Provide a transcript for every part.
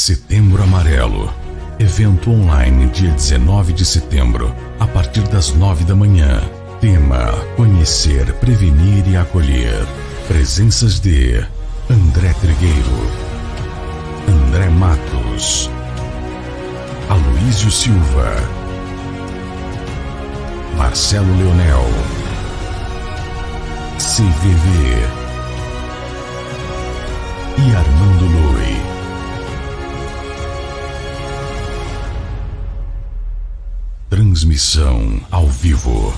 Setembro Amarelo. Evento online dia 19 de setembro, a partir das 9 da manhã. Tema: Conhecer, Prevenir e Acolher. Presenças de André Trigueiro, André Matos, Aloísio Silva, Marcelo Leonel, CVV e Armando Lui. Transmissão ao vivo.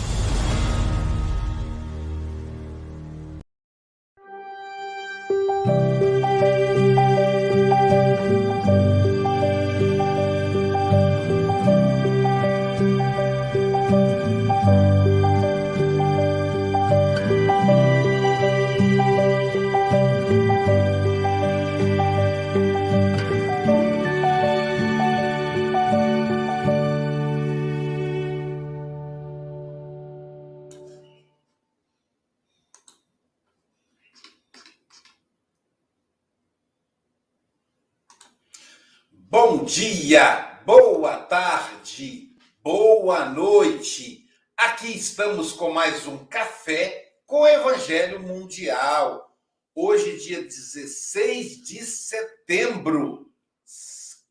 Bom dia, boa tarde, boa noite. Aqui estamos com mais um café com Evangelho Mundial. Hoje, dia 16 de setembro,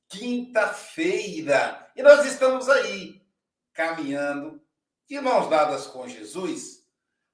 quinta-feira. E nós estamos aí, caminhando, de mãos dadas com Jesus.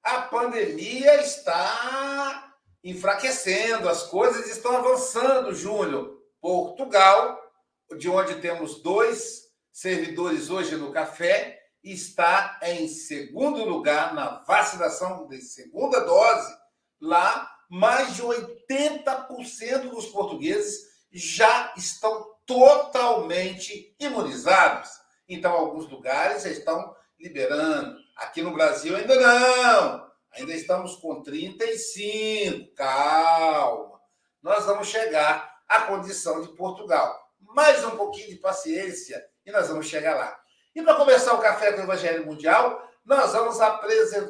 A pandemia está enfraquecendo, as coisas estão avançando, Júnior. Portugal de onde temos dois servidores hoje no café, está em segundo lugar na vacinação de segunda dose. Lá, mais de 80% dos portugueses já estão totalmente imunizados. Então, alguns lugares já estão liberando. Aqui no Brasil ainda não. Ainda estamos com 35. Calma. Nós vamos chegar à condição de Portugal mais um pouquinho de paciência e nós vamos chegar lá. E para começar o Café com o Evangelho Mundial, nós vamos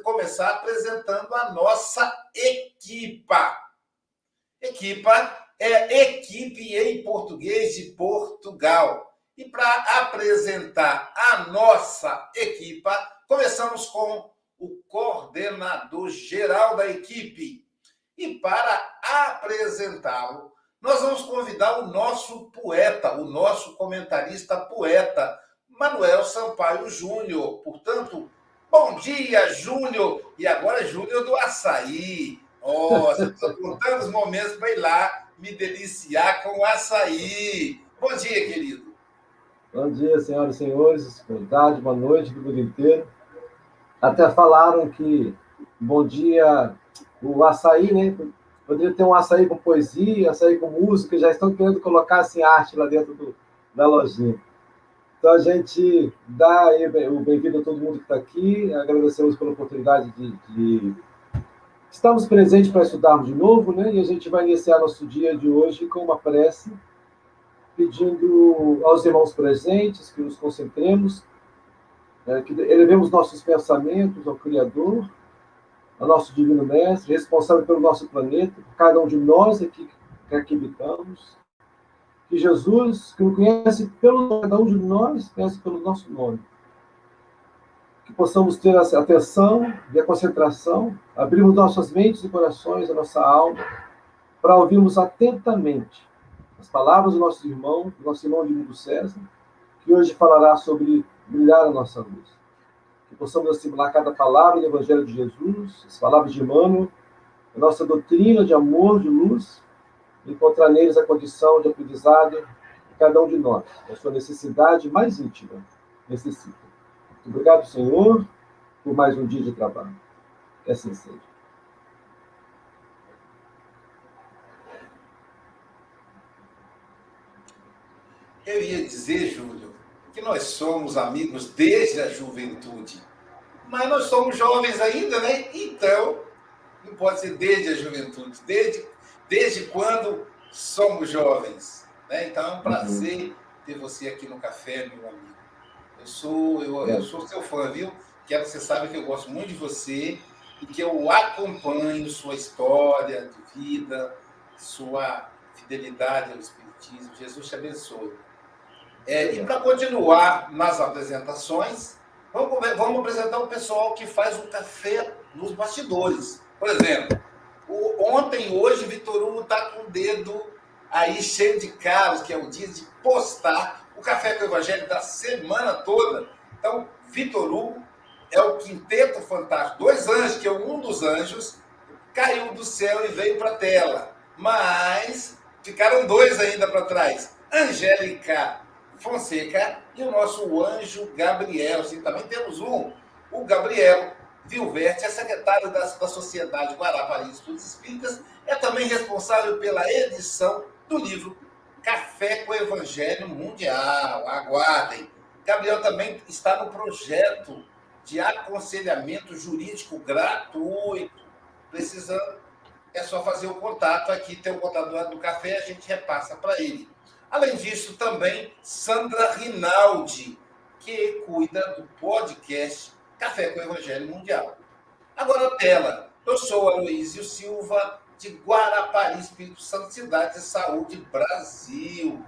começar apresentando a nossa equipa. Equipa é equipe em português de Portugal. E para apresentar a nossa equipa, começamos com o coordenador geral da equipe. E para apresentá-lo, nós vamos convidar o nosso poeta, o nosso comentarista poeta, Manuel Sampaio Júnior. Portanto, bom dia, Júnior! E agora, Júnior do Açaí. Nossa, estou contando os momentos para ir lá me deliciar com o açaí. Bom dia, querido. Bom dia, senhoras e senhores. Boa tarde, boa noite do mundo inteiro. Até falaram que bom dia, o açaí, né? Poderia ter um açaí com poesia, açaí com música, já estão querendo colocar assim, arte lá dentro do, da lojinha. Então a gente dá o bem-vindo a todo mundo que está aqui, agradecemos pela oportunidade de, de estarmos presentes para estudarmos de novo, né? E a gente vai iniciar nosso dia de hoje com uma prece, pedindo aos irmãos presentes que nos concentremos, né? que elevemos nossos pensamentos ao Criador ao nosso Divino Mestre, responsável pelo nosso planeta, por cada um de nós aqui que aqui habitamos. Que Jesus, que nos conhece pelo cada um de nós, conhece pelo nosso nome. Que possamos ter a atenção e a concentração, abrirmos nossas mentes e corações, a nossa alma, para ouvirmos atentamente as palavras do nosso irmão, do nosso irmão Divino César, que hoje falará sobre brilhar a nossa luz possamos assimilar cada palavra do Evangelho de Jesus, as palavras de Emmanuel, a nossa doutrina de amor, de luz, e encontrar neles a condição de aprendizado de cada um de nós, a sua necessidade mais íntima necessita. Muito obrigado, Senhor, por mais um dia de trabalho. Que assim seja. Eu ia dizer, Júlio, que nós somos amigos desde a juventude. Mas nós somos jovens ainda, né? Então, não pode ser desde a juventude, desde, desde quando somos jovens. Né? Então é um prazer ter você aqui no café, meu amigo. Eu sou, eu, eu sou seu fã, viu? Quero que você saiba que eu gosto muito de você e que eu acompanho sua história de vida, sua fidelidade ao Espírito muitíssimo. Jesus te abençoe. É, e para continuar nas apresentações, vamos, vamos apresentar o pessoal que faz o café nos bastidores. Por exemplo, o, ontem, hoje, Vitor Hugo está com o dedo aí cheio de caros, que é o dia de postar o Café com o Evangelho da semana toda. Então, Vitor Hugo é o quinteto fantástico. Dois anjos, que é um dos anjos, caiu do céu e veio para a tela. Mas ficaram dois ainda para trás. Angélica Fonseca e o nosso anjo Gabriel. Sim, também temos um, o Gabriel Vilverte, é secretário da, da Sociedade Guarapari Estudos Espíritas, é também responsável pela edição do livro Café com o Evangelho Mundial. Aguardem. Gabriel também está no projeto de aconselhamento jurídico gratuito. Precisando, é só fazer o contato aqui, tem o contato do café, a gente repassa para ele. Além disso, também Sandra Rinaldi, que cuida do podcast Café com o Evangelho Mundial. Agora, tela. Eu sou Aloísio Silva, de Guarapari, Espírito Santo, Cidade de Saúde, Brasil.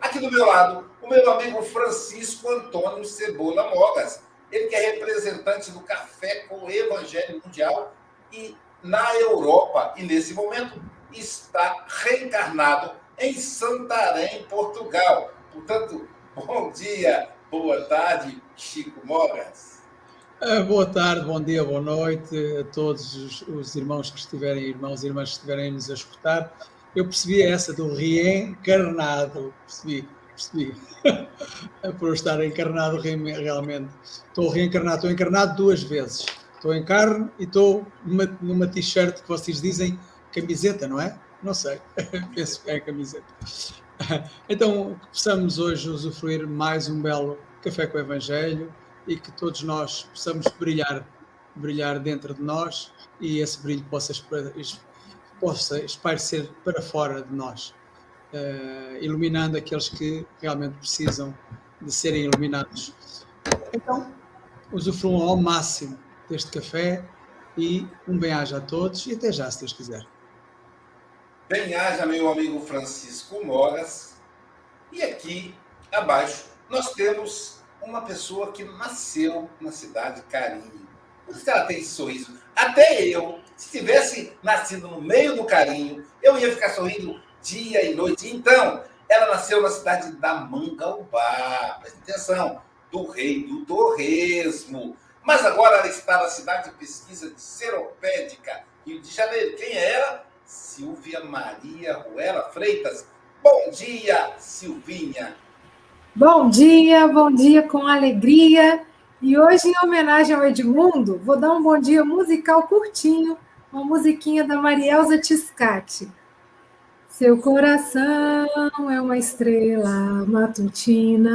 Aqui do meu lado, o meu amigo Francisco Antônio Cebola Mogas. Ele que é representante do Café com o Evangelho Mundial e na Europa. E nesse momento está reencarnado em Santarém, Portugal. Portanto, bom dia, boa tarde, Chico Mogas. Ah, boa tarde, bom dia, boa noite a todos os, os, irmãos que estiverem, irmãos e irmãs que estiverem nos a escutar. Eu percebi essa do reencarnado, percebi, percebi, por estar encarnado realmente. Estou reencarnado, estou encarnado duas vezes. Estou em carne e estou numa, numa t-shirt que vocês dizem camiseta, não é? Não sei, penso que é a camiseta. Então, possamos hoje usufruir mais um belo café com o Evangelho e que todos nós possamos brilhar, brilhar dentro de nós e esse brilho possa, possa para fora de nós, uh, iluminando aqueles que realmente precisam de serem iluminados. Então, usufruam ao máximo deste café e um bem-aja a todos e até já, se Deus quiser. Bem-haja, meu amigo Francisco Moras. E aqui abaixo nós temos uma pessoa que nasceu na cidade de Carinho. Por isso que ela tem esse sorriso. Até eu, se tivesse nascido no meio do Carinho, eu ia ficar sorrindo dia e noite. Então, ela nasceu na cidade da Mangaubá. Presta atenção, do rei do torresmo. Mas agora ela está na cidade de pesquisa de Seropédica, Rio de Janeiro. Quem é ela? Silvia Maria Ruela Freitas. Bom dia, Silvinha. Bom dia, bom dia com alegria. E hoje, em homenagem ao Edmundo, vou dar um bom dia musical curtinho, uma musiquinha da Marielza Tiscati. Seu coração é uma estrela matutina,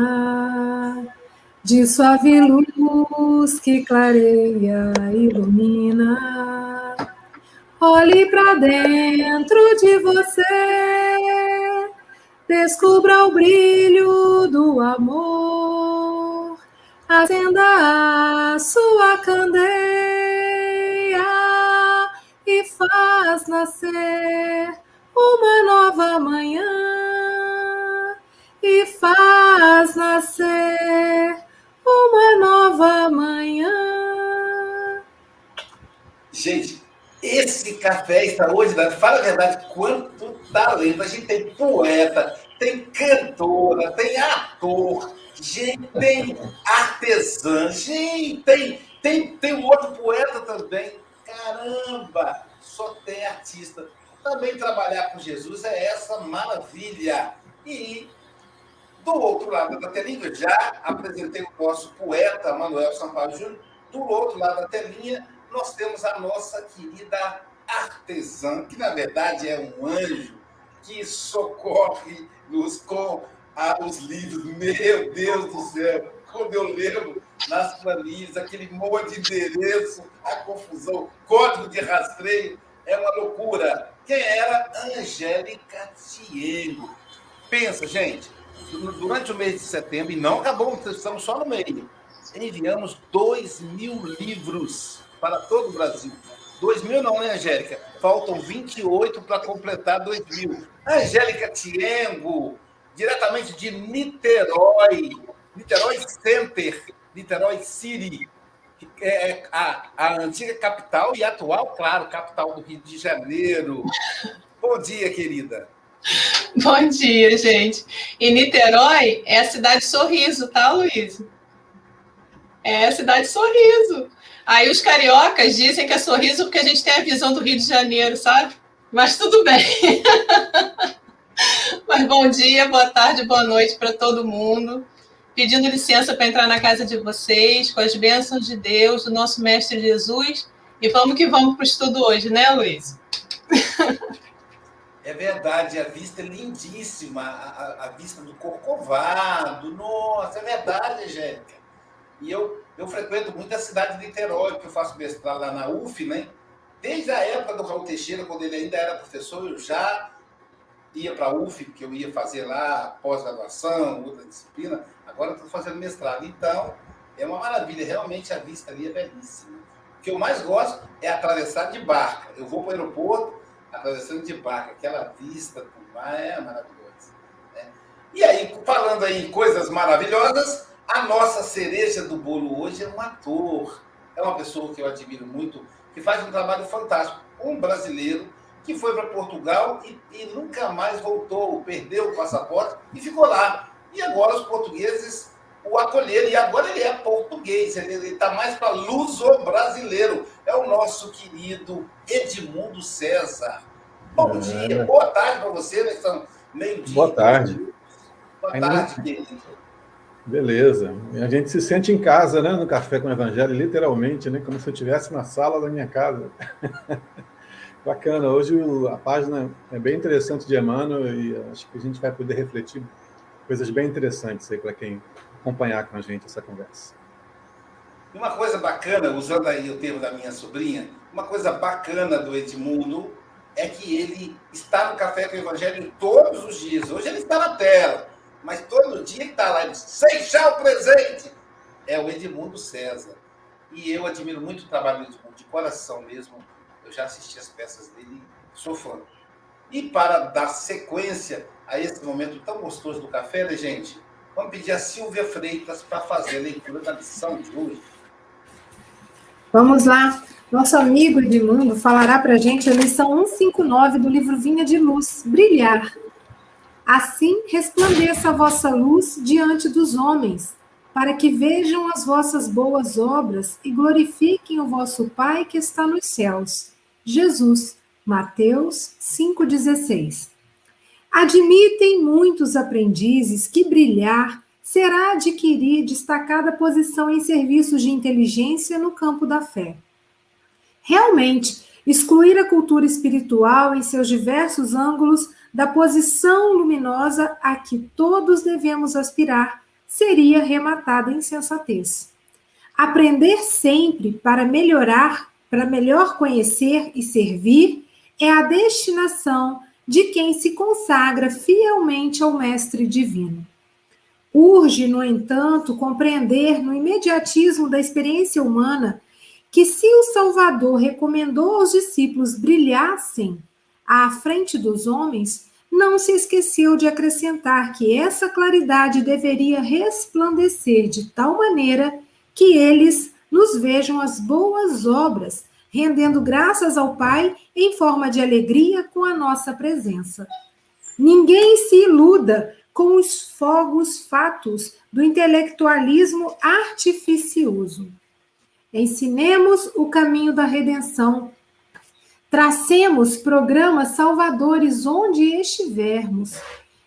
de suave luz que clareia, ilumina Olhe para dentro de você, descubra o brilho do amor, acenda a sua candeia e faz nascer uma nova manhã. E faz nascer uma nova manhã. Gente, esse café hoje, fala a verdade, quanto talento. A gente tem poeta, tem cantora, tem ator, gente, tem artesã, gente, tem, tem, tem um outro poeta também. Caramba, só tem artista. Também trabalhar com Jesus é essa maravilha. E do outro lado da telinha, já apresentei o nosso poeta Manuel Sampaio Júnior. Do outro lado da telinha, nós temos a nossa querida artesã, que na verdade é um anjo que socorre-nos com ah, os livros. Meu Deus do céu! Quando eu lembro nas planilhas, aquele monte de endereço, a confusão, código de rastreio, é uma loucura. Quem era? Angélica Tiego. Pensa, gente, durante o mês de setembro, e não acabou, estamos só no meio, enviamos 2 mil livros para todo o Brasil. 2000 não, né, Angélica? Faltam 28 para completar 2000. Angélica Tiengo, diretamente de Niterói, Niterói Center, Niterói City, é, é a, a antiga capital e atual, claro, capital do Rio de Janeiro. Bom dia, querida. Bom dia, gente. E Niterói é a cidade Sorriso, tá, Luiz? É a cidade Sorriso. Aí os cariocas dizem que é sorriso porque a gente tem a visão do Rio de Janeiro, sabe? Mas tudo bem. Mas bom dia, boa tarde, boa noite para todo mundo. Pedindo licença para entrar na casa de vocês, com as bênçãos de Deus, do nosso Mestre Jesus. E vamos que vamos para o estudo hoje, né, Luiz? É verdade, a vista é lindíssima, a, a, vista do Corcovado, nossa, é verdade, Angélica. E eu, eu frequento muito a cidade de Niterói, porque eu faço mestrado lá na UF, né? Desde a época do Raul Teixeira, quando ele ainda era professor, eu já ia para a UF, porque eu ia fazer lá pós-graduação, outra disciplina. Agora estou fazendo mestrado. Então, é uma maravilha. Realmente a vista ali é belíssima. O que eu mais gosto é atravessar de barca. Eu vou para o aeroporto atravessando de barca. Aquela vista do mar é maravilhosa. Né? E aí, falando aí em coisas maravilhosas, a nossa cereja do bolo hoje é um ator. É uma pessoa que eu admiro muito, que faz um trabalho fantástico. Um brasileiro que foi para Portugal e, e, nunca mais voltou, perdeu o passaporte e ficou lá. E agora os portugueses o acolheram, e agora ele é português, ele está mais para luso-brasileiro. É o nosso querido Edmundo César. Bom é. dia, boa tarde para você, né? São meio-dia. Boa tarde. Boa Ainda... tarde, querido. Beleza. A gente se sente em casa, né? No Café com o Evangelho, literalmente, né? Como se eu estivesse na sala da minha casa. Bacana. Hoje a página é bem interessante de Emmanuel e acho que a gente vai poder refletir coisas bem interessantes aí para quem acompanhar com a gente essa conversa. Uma coisa bacana, usando aí o termo da minha sobrinha, uma coisa bacana do Edmundo é que ele está no Café com o Evangelho todos os dias. Hoje ele está na tela mas todo dia está lá Seixal presente. É o Edmundo César. E eu admiro muito o trabalho do Edmundo, de coração mesmo. Eu já assisti as peças dele, sou fã. E para dar sequência a esse momento tão gostoso do café, né, gente? Vamos pedir a Silvia Freitas para fazer a leitura da lição de hoje. Vamos lá. Nosso amigo Edmundo falará para a gente a lição 159 do livro Vinha de Luz, Brilhar. Assim resplandeça a vossa luz diante dos homens, para que vejam as vossas boas obras e glorifiquem o vosso Pai que está nos céus. Jesus, Mateus 5,16. Admitem muitos aprendizes que brilhar será adquirir destacada posição em serviços de inteligência no campo da fé. Realmente, excluir a cultura espiritual em seus diversos ângulos da posição luminosa a que todos devemos aspirar, seria rematada em sensatez. Aprender sempre para melhorar, para melhor conhecer e servir, é a destinação de quem se consagra fielmente ao Mestre Divino. Urge, no entanto, compreender no imediatismo da experiência humana que, se o Salvador recomendou aos discípulos brilhassem à frente dos homens, não se esqueceu de acrescentar que essa claridade deveria resplandecer de tal maneira que eles nos vejam as boas obras, rendendo graças ao Pai em forma de alegria com a nossa presença. Ninguém se iluda com os fogos fatos do intelectualismo artificioso. Ensinemos o caminho da redenção Tracemos programas salvadores onde estivermos.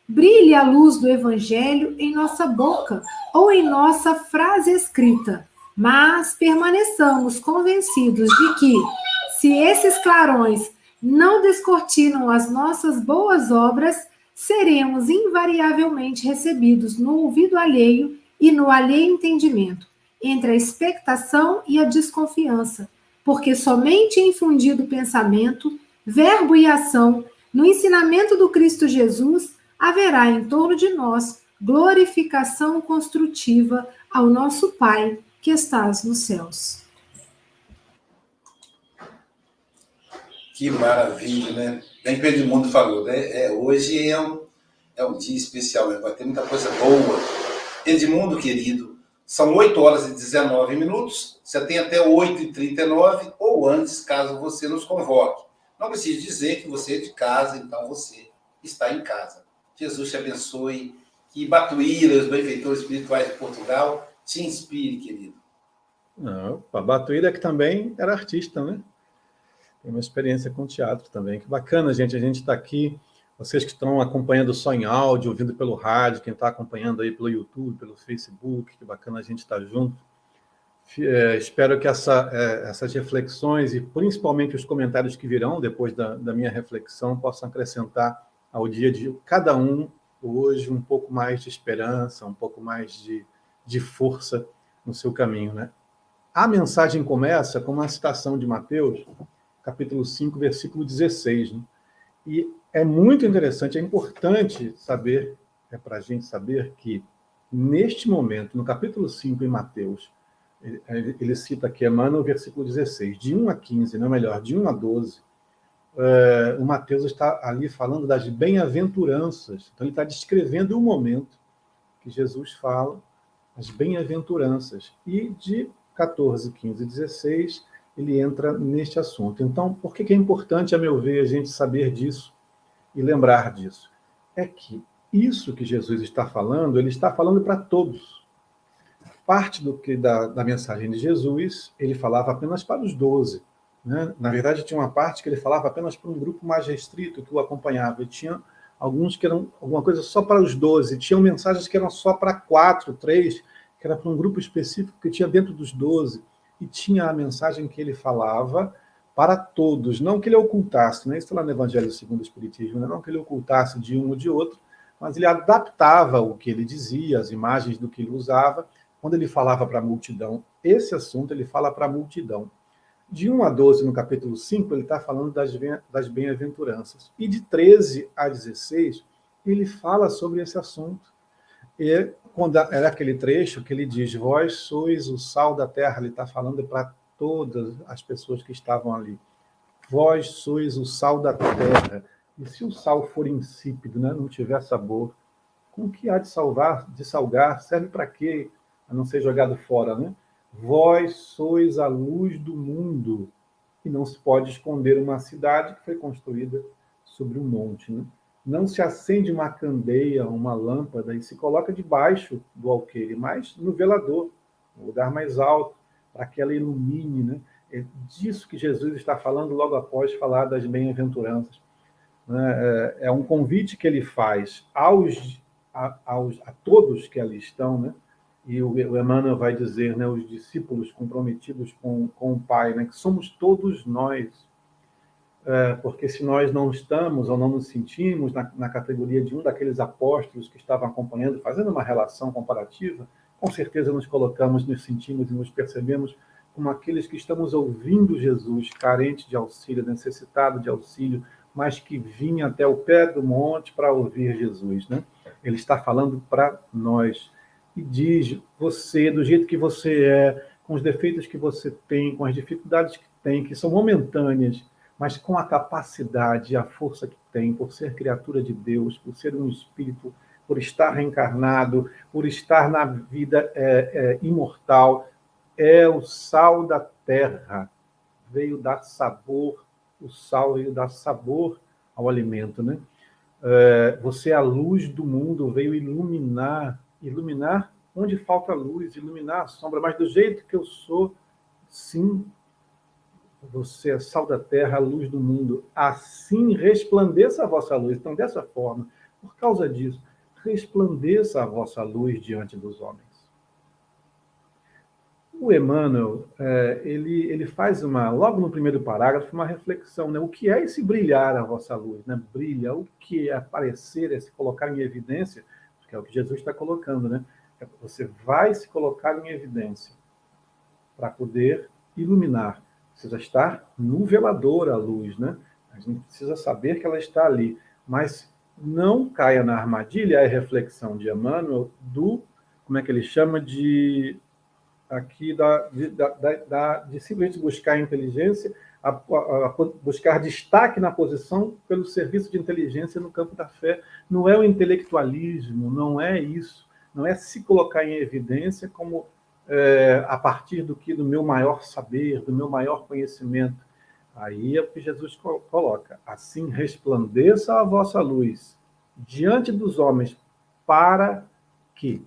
Brilhe a luz do Evangelho em nossa boca ou em nossa frase escrita, mas permaneçamos convencidos de que, se esses clarões não descortinam as nossas boas obras, seremos invariavelmente recebidos no ouvido alheio e no alheio entendimento, entre a expectação e a desconfiança porque somente infundido pensamento, verbo e ação no ensinamento do Cristo Jesus haverá em torno de nós glorificação construtiva ao nosso Pai que estás nos céus. Que maravilha, né? Nem que o Edmundo falou, né? É, hoje é um, é um dia especial, né? vai ter muita coisa boa. Edmundo, querido, são 8 horas e 19 minutos, você tem até 8 e 39 ou antes, caso você nos convoque. Não precisa dizer que você é de casa, então você está em casa. Jesus te abençoe, que Batuíra, os benfeitores espirituais de Portugal, te inspire, querido. Não, a Batuíra que também era artista, né? Tem uma experiência com teatro também. Que bacana, gente. A gente está aqui. Vocês que estão acompanhando só em áudio, ouvindo pelo rádio, quem está acompanhando aí pelo YouTube, pelo Facebook, que bacana a gente estar tá junto. É, espero que essa, é, essas reflexões e principalmente os comentários que virão depois da, da minha reflexão possam acrescentar ao dia de cada um hoje um pouco mais de esperança, um pouco mais de, de força no seu caminho. Né? A mensagem começa com uma citação de Mateus, capítulo 5, versículo 16. Né? E é muito interessante, é importante saber, é para a gente saber que, neste momento, no capítulo 5 em Mateus, ele, cita aqui, Emmanuel, versículo 16, de 1 a 15, não melhor, de 1 a 12, é, o Mateus está ali falando das bem-aventuranças. Então, ele está descrevendo o momento que Jesus fala, as bem-aventuranças. E de 14, 15 e 16, ele entra neste assunto. Então, por que é importante, a meu ver, a gente saber disso e lembrar disso? É que isso que Jesus está falando, ele está falando para todos. Parte do que da, da mensagem de Jesus, ele falava apenas para os doze. Né? Na verdade, tinha uma parte que ele falava apenas para um grupo mais restrito que o acompanhava. E tinha alguns que eram alguma coisa só para os doze. Tinham mensagens que eram só para quatro, três, que era para um grupo específico que tinha dentro dos doze e tinha a mensagem que ele falava para todos, não que ele ocultasse, né? isso está lá no Evangelho segundo o Espiritismo, né? não que ele ocultasse de um ou de outro, mas ele adaptava o que ele dizia, as imagens do que ele usava, quando ele falava para a multidão. Esse assunto ele fala para a multidão. De 1 a 12, no capítulo 5, ele está falando das bem-aventuranças. E de 13 a 16, ele fala sobre esse assunto. E quando era aquele trecho que ele diz: Vós sois o sal da terra, ele está falando para todas as pessoas que estavam ali. Vós sois o sal da terra. E se o sal for insípido, né, não tiver sabor, com que há de salvar, de salgar? Serve para quê? A não ser jogado fora, né? Vós sois a luz do mundo. E não se pode esconder uma cidade que foi construída sobre um monte, né? não se acende uma candeia, uma lâmpada e se coloca debaixo do alqueire, mas no velador, no lugar mais alto, para que ela ilumine, né? É disso que Jesus está falando logo após falar das bem-aventuranças. Né? É, é um convite que ele faz aos, a, aos, a todos que ali estão, né? E o, Emmanuel vai dizer, né, os discípulos comprometidos com, com o Pai, né, que somos todos nós, é, porque se nós não estamos ou não nos sentimos na, na, categoria de um daqueles apóstolos que estavam acompanhando, fazendo uma relação comparativa, com certeza nos colocamos, nos sentimos e nos percebemos como aqueles que estamos ouvindo Jesus, carente de auxílio, necessitado de auxílio, mas que vinha até o pé do monte para ouvir Jesus. Né? Ele está falando para nós e diz: você, do jeito que você é, com os defeitos que você tem, com as dificuldades que tem, que são momentâneas, mas com a capacidade e a força que tem, por ser criatura de Deus, por ser um espírito, por estar reencarnado, por estar na vida é, é, imortal, é o sal da terra. Veio dar sabor, o sal veio dar sabor ao alimento, né? É, você é a luz do mundo, veio iluminar, iluminar onde falta luz, iluminar a sombra, mas do jeito que eu sou, sim, você é sal da terra, a luz do mundo. Assim resplandeça a vossa luz. Então, dessa forma, por causa disso, resplandeça a vossa luz diante dos homens. O Emmanuel, é, ele, ele faz uma, logo no primeiro parágrafo, uma reflexão, né? O que é esse brilhar a vossa luz, né? Brilha, o que é aparecer, é se colocar em evidência, que é o que Jesus está colocando, né? É, você vai se colocar em evidência para poder iluminar precisa estar no velador a luz, né? A gente precisa saber que ela está ali, mas não caia na armadilha, é a reflexão de Emmanuel do, como é que ele chama, de aqui da, de, da, da, de simplesmente buscar a inteligência, a, a, a, buscar destaque na posição pelo serviço de inteligência no campo da fé. Não é o intelectualismo, não é isso. Não é se colocar em evidência como é, a partir do que do meu maior saber, do meu maior conhecimento. Aí é o que Jesus coloca. Assim resplandeça a vossa luz diante dos homens, para que?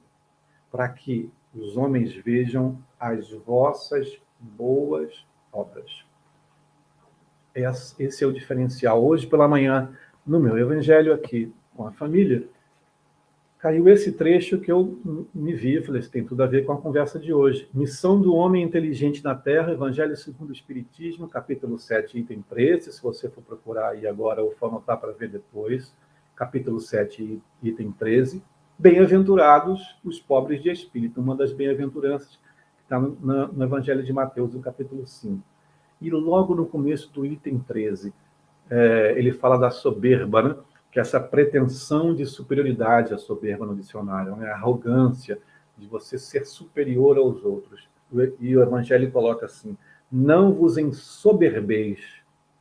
Para que os homens vejam as vossas boas obras. Esse é o diferencial. Hoje pela manhã, no meu evangelho aqui com a família, caiu esse trecho que eu me vi, falei, isso tem tudo a ver com a conversa de hoje. Missão do homem inteligente na Terra, Evangelho segundo o Espiritismo, capítulo 7, item 13, se você for procurar aí agora ou for anotar para ver depois, capítulo 7, item 13. Bem-aventurados os pobres de espírito, uma das bem-aventuranças que está no, no Evangelho de Mateus, no capítulo 5. E logo no começo do item 13, é, ele fala da soberba, né? que é essa pretensão de superioridade, a soberba no dicionário, né? a arrogância de você ser superior aos outros. E o Evangelho coloca assim: não vos ensoberbeis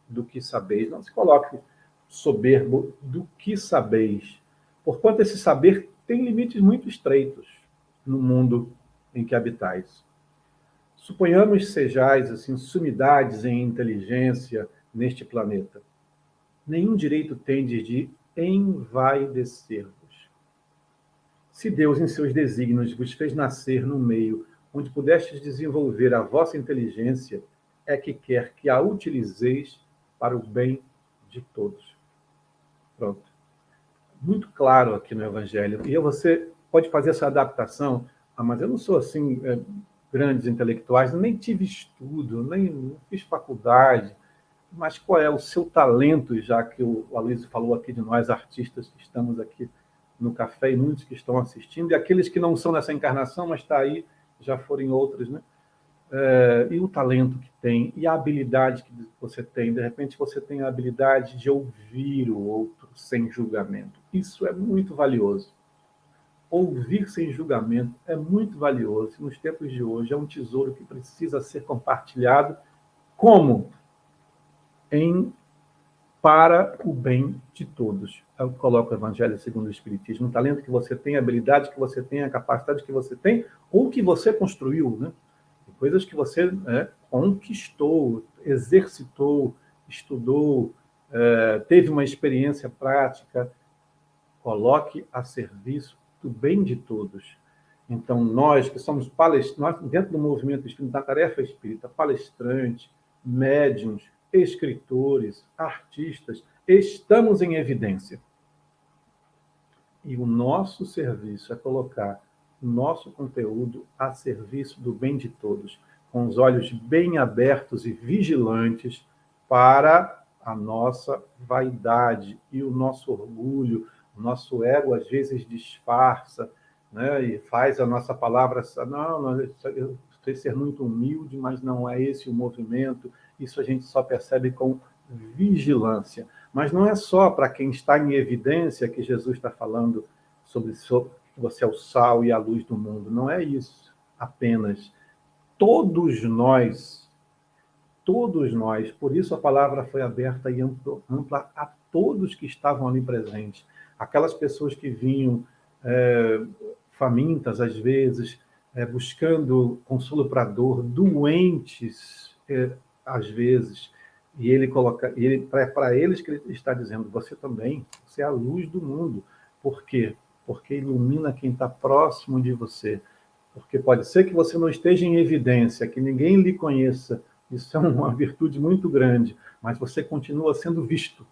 do que sabeis, não se coloque soberbo do que sabeis, porquanto esse saber tem limites muito estreitos no mundo em que habitais. Suponhamos sejais assim sumidades em inteligência neste planeta. Nenhum direito tendes de envaidecer-vos. Se Deus, em seus desígnios, vos fez nascer no meio onde pudestes desenvolver a vossa inteligência, é que quer que a utilizeis para o bem de todos. Pronto. Muito claro aqui no Evangelho. E você pode fazer essa adaptação. Ah, mas eu não sou assim, é, grandes intelectuais, nem tive estudo, nem fiz faculdade mas qual é o seu talento, já que o Aloysio falou aqui de nós, artistas que estamos aqui no café e muitos que estão assistindo, e aqueles que não são nessa encarnação, mas está aí, já foram outras, né? É, e o talento que tem, e a habilidade que você tem. De repente, você tem a habilidade de ouvir o outro sem julgamento. Isso é muito valioso. Ouvir sem julgamento é muito valioso. Nos tempos de hoje, é um tesouro que precisa ser compartilhado. Como? em para o bem de todos. Eu coloco o Evangelho segundo o Espiritismo, o talento que você tem, a habilidade que você tem, a capacidade que você tem, ou que você construiu, né? Coisas que você é, conquistou, exercitou, estudou, é, teve uma experiência prática, coloque a serviço do bem de todos. Então, nós que somos palestrantes, dentro do movimento espírita, da tarefa espírita, palestrantes, médiums, escritores, artistas, estamos em evidência. E o nosso serviço é colocar nosso conteúdo a serviço do bem de todos, com os olhos bem abertos e vigilantes para a nossa vaidade e o nosso orgulho, o nosso ego às vezes disfarça, né, e faz a nossa palavra, não, não eu sei ser muito humilde, mas não é esse o movimento, isso a gente só percebe com vigilância. Mas não é só para quem está em evidência que Jesus está falando sobre você é o sal e a luz do mundo. Não é isso apenas. Todos nós, todos nós, por isso a palavra foi aberta e ampla a todos que estavam ali presentes. Aquelas pessoas que vinham é, famintas, às vezes, é, buscando consolo para dor, doentes, é, às vezes, e ele coloca, ele para eles que ele está dizendo, você também, você é a luz do mundo. Por quê? Porque ilumina quem está próximo de você. Porque pode ser que você não esteja em evidência, que ninguém lhe conheça. Isso é uma virtude muito grande, mas você continua sendo visto,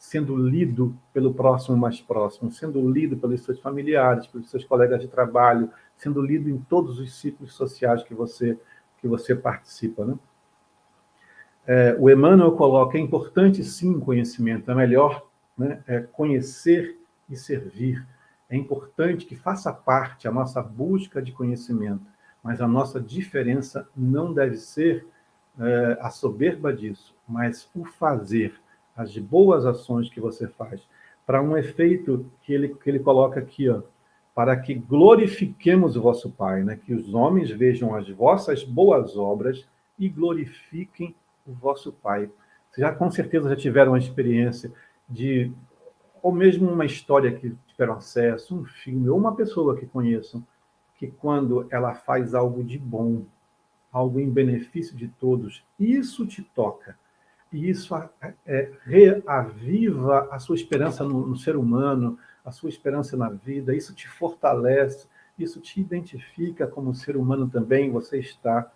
sendo lido pelo próximo mais próximo, sendo lido pelos seus familiares, pelos seus colegas de trabalho, sendo lido em todos os ciclos sociais que você que você participa, né? é, o Emmanuel coloca: é importante sim conhecimento, é melhor né, é conhecer e servir. É importante que faça parte a nossa busca de conhecimento, mas a nossa diferença não deve ser é, a soberba disso, mas o fazer, as boas ações que você faz, para um efeito que ele, que ele coloca aqui, ó, para que glorifiquemos o vosso Pai, né? que os homens vejam as vossas boas obras e glorifiquem o vosso Pai. Vocês já com certeza já tiveram uma experiência de, ou mesmo uma história que tiveram acesso, um filme, ou uma pessoa que conheçam, que quando ela faz algo de bom, algo em benefício de todos, isso te toca. E isso é, reaviva a sua esperança no, no ser humano, a sua esperança na vida, isso te fortalece, isso te identifica como ser humano também, você está,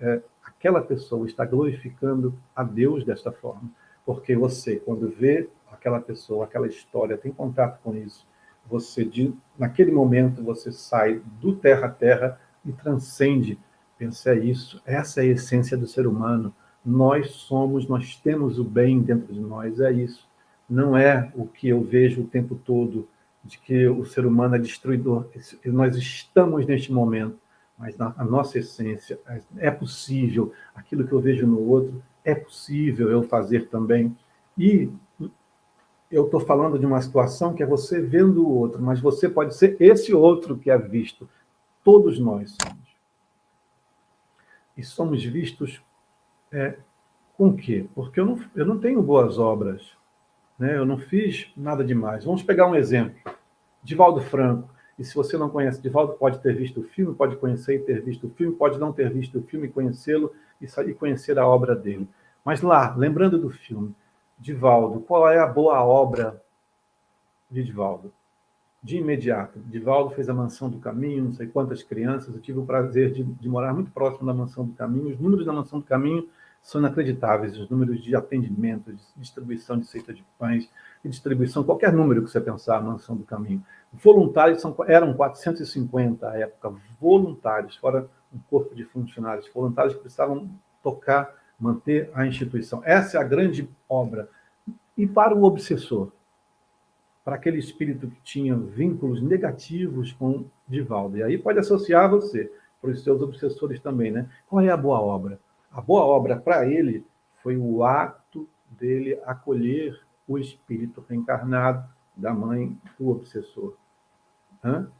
é, aquela pessoa está glorificando a Deus desta forma, porque você, quando vê aquela pessoa, aquela história, tem contato com isso, você, de, naquele momento, você sai do terra a terra e transcende. Pensa isso, essa é a essência do ser humano. Nós somos, nós temos o bem dentro de nós, é isso. Não é o que eu vejo o tempo todo de que o ser humano é destruidor. Nós estamos neste momento, mas na a nossa essência é possível. Aquilo que eu vejo no outro é possível eu fazer também. E eu estou falando de uma situação que é você vendo o outro, mas você pode ser esse outro que é visto. Todos nós somos. E somos vistos é, com quê? Porque eu não, eu não tenho boas obras. Né? Eu não fiz nada demais. Vamos pegar um exemplo. Divaldo Franco. E se você não conhece Divaldo, pode ter visto o filme, pode conhecer e ter visto o filme, pode não ter visto o filme, conhecê-lo e conhecer a obra dele. Mas lá, lembrando do filme, Divaldo, qual é a boa obra de Divaldo? De imediato, Divaldo fez a Mansão do Caminho, não sei quantas crianças, eu tive o prazer de, de morar muito próximo da Mansão do Caminho, os números da Mansão do Caminho são inacreditáveis, os números de atendimento, de distribuição de cesta de pães, de distribuição, qualquer número que você pensar, Mansão do Caminho. Voluntários são, eram 450 à época, voluntários, fora um corpo de funcionários, voluntários que precisavam tocar, manter a instituição. Essa é a grande obra. E para o obsessor, para aquele espírito que tinha vínculos negativos com Divaldo, e aí pode associar você, para os seus obsessores também, né? Qual é a boa obra? A boa obra para ele foi o ato dele acolher o espírito reencarnado da mãe do obsessor. Hã?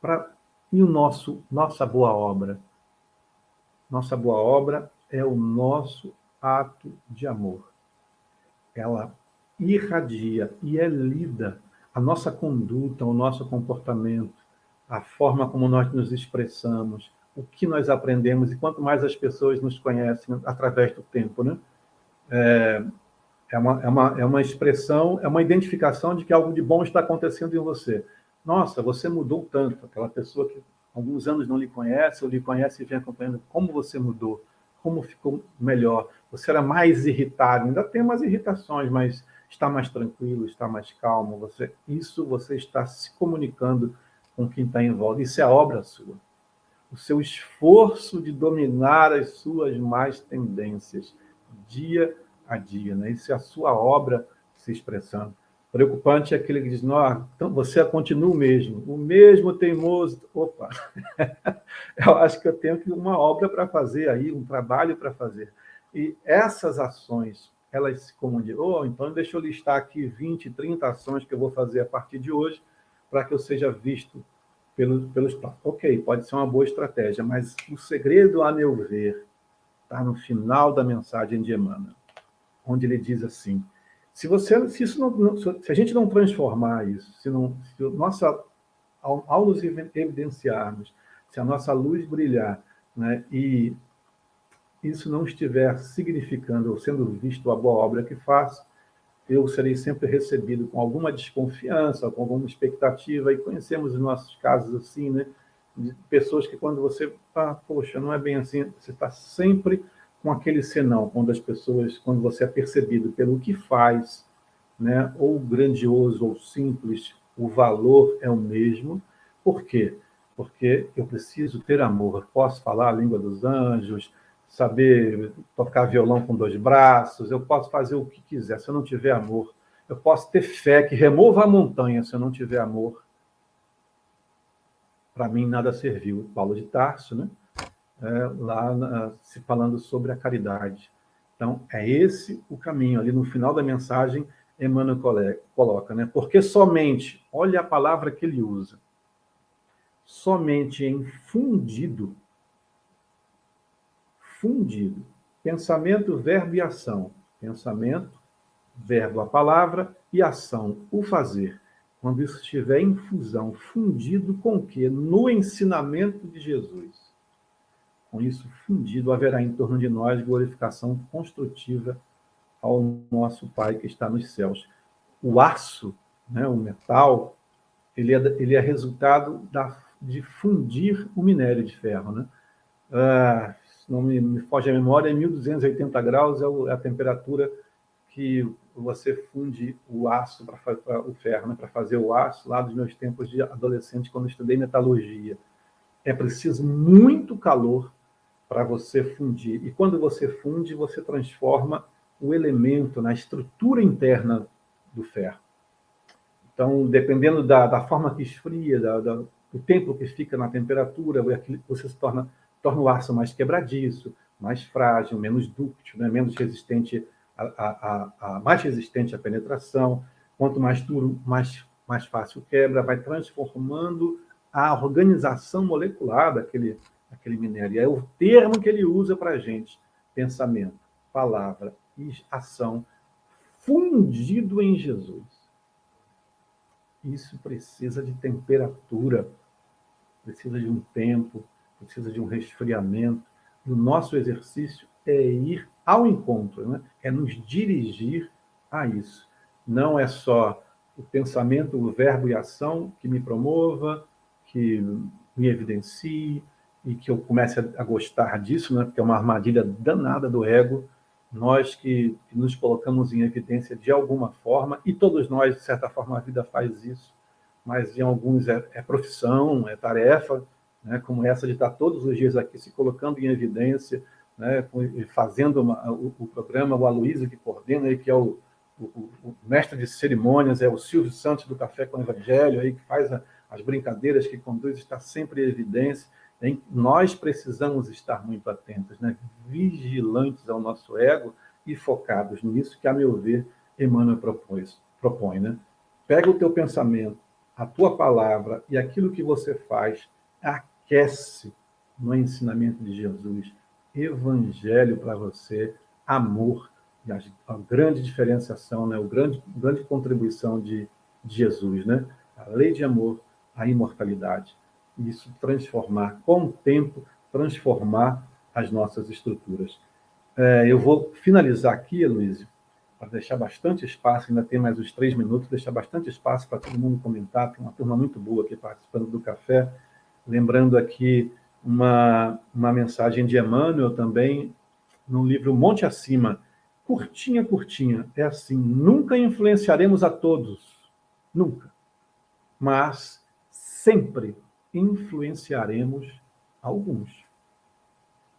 Pra, e o nosso, nossa boa obra? Nossa boa obra é o nosso ato de amor. Ela irradia e é lida a nossa conduta, o nosso comportamento, a forma como nós nos expressamos, o que nós aprendemos e quanto mais as pessoas nos conhecem através do tempo, né? É, é uma, é, uma, é uma expressão, é uma identificação de que algo de bom está acontecendo em você. Nossa, você mudou tanto. Aquela pessoa que alguns anos não lhe conhece, ou lhe conhece e vem acompanhando, como você mudou, como ficou melhor. Você era mais irritado, ainda tem umas irritações, mas está mais tranquilo, está mais calmo. Você, isso você está se comunicando com quem está em volta. Isso é obra sua o seu esforço de dominar as suas más tendências, dia a dia. Né? Isso é a sua obra se expressando. Preocupante é aquele que diz, não, então você continua o mesmo, o mesmo teimoso. Opa, eu acho que eu tenho uma obra para fazer aí, um trabalho para fazer. E essas ações, elas se comunicam. Oh, então deixa eu listar aqui 20, 30 ações que eu vou fazer a partir de hoje para que eu seja visto pelos planos. Ok, pode ser uma boa estratégia, mas o segredo, a meu ver, está no final da mensagem de Emmanuel, onde ele diz assim: se você, se isso não, se a gente não transformar isso, se não, se nossa, ao, ao nos evidenciarmos, se a nossa luz brilhar, né, e isso não estiver significando ou sendo visto a boa obra que faz, eu serei sempre recebido com alguma desconfiança, com alguma expectativa, e conhecemos os nossos casos assim, né? De pessoas que quando você, ah, poxa, não é bem assim, você está sempre com aquele senão, quando as pessoas, quando você é percebido pelo que faz, né? Ou grandioso ou simples, o valor é o mesmo. Por quê? Porque eu preciso ter amor. Posso falar a língua dos anjos, saber tocar violão com dois braços, eu posso fazer o que quiser, se eu não tiver amor. Eu posso ter fé que remova a montanha, se eu não tiver amor. Para mim, nada serviu. Paulo de Tarso, né? É, lá na, se falando sobre a caridade. Então, é esse o caminho. Ali no final da mensagem, Emmanuel coloca, né? Porque somente, olha a palavra que ele usa, somente em fundido fundido pensamento, verbo e ação. Pensamento, verbo, a palavra, e ação, o fazer. Quando isso estiver em fusão, fundido com o quê? No ensinamento de Jesus. Com isso fundido, haverá em torno de nós glorificação construtiva ao nosso Pai que está nos céus. O aço, né, o metal, ele é, ele é resultado da, de fundir o minério de ferro. Né? Ah, se não me, me foge a memória, 1280 graus é, é a temperatura que você funde o aço para o ferro, né, para fazer o aço lá dos meus tempos de adolescente quando estudei metalurgia. É preciso muito calor para você fundir. E quando você funde, você transforma o elemento na estrutura interna do ferro. Então, dependendo da, da forma que esfria, da, da, do tempo que fica na temperatura, você se torna, torna o aço mais quebradiço, mais frágil, menos dúctil, né? menos resistente a, a, a, mais resistente à penetração. Quanto mais duro, mais, mais fácil quebra, vai transformando a organização molecular daquele, daquele minério. É o termo que ele usa para a gente: pensamento, palavra e ação fundido em Jesus. Isso precisa de temperatura, precisa de um tempo, precisa de um resfriamento. O nosso exercício é ir ao encontro, né? é nos dirigir a isso. Não é só o pensamento, o verbo e a ação que me promova, que me evidencie e que eu comece a, gostar disso, né? porque é uma armadilha danada do ego. Nós que, que nos colocamos em evidência de alguma forma, e todos nós, de certa forma, a vida faz isso, mas em alguns é, é profissão, é tarefa, né? como essa de estar todos os dias aqui se colocando em evidência, né, fazendo uma, o, o, programa, o Aloysio que coordena, aí, que é o, o, o, mestre de cerimônias, é o Silvio Santos do Café com o Evangelho, aí, que faz a, as brincadeiras, que conduz, está sempre em evidência. Hein? Nós precisamos estar muito atentos, né? vigilantes ao nosso ego e focados nisso que, a meu ver, Emmanuel propõe. propõe né? Pega o teu pensamento, a tua palavra e aquilo que você faz, aquece no ensinamento de Jesus evangelho para você, amor, a, a, grande diferenciação, né? o grande, grande contribuição de, de Jesus, né? a lei de amor, a imortalidade. Isso transformar, com o tempo, transformar as nossas estruturas. É, eu vou finalizar aqui, Luísio, para deixar bastante espaço, ainda tem mais uns três minutos, deixar bastante espaço para todo mundo comentar. Tem uma turma muito boa aqui participando do café. Lembrando aqui uma, uma mensagem de Emmanuel também, no livro Monte Acima, curtinha, curtinha, é assim: nunca influenciaremos a todos, nunca, mas sempre influenciaremos alguns.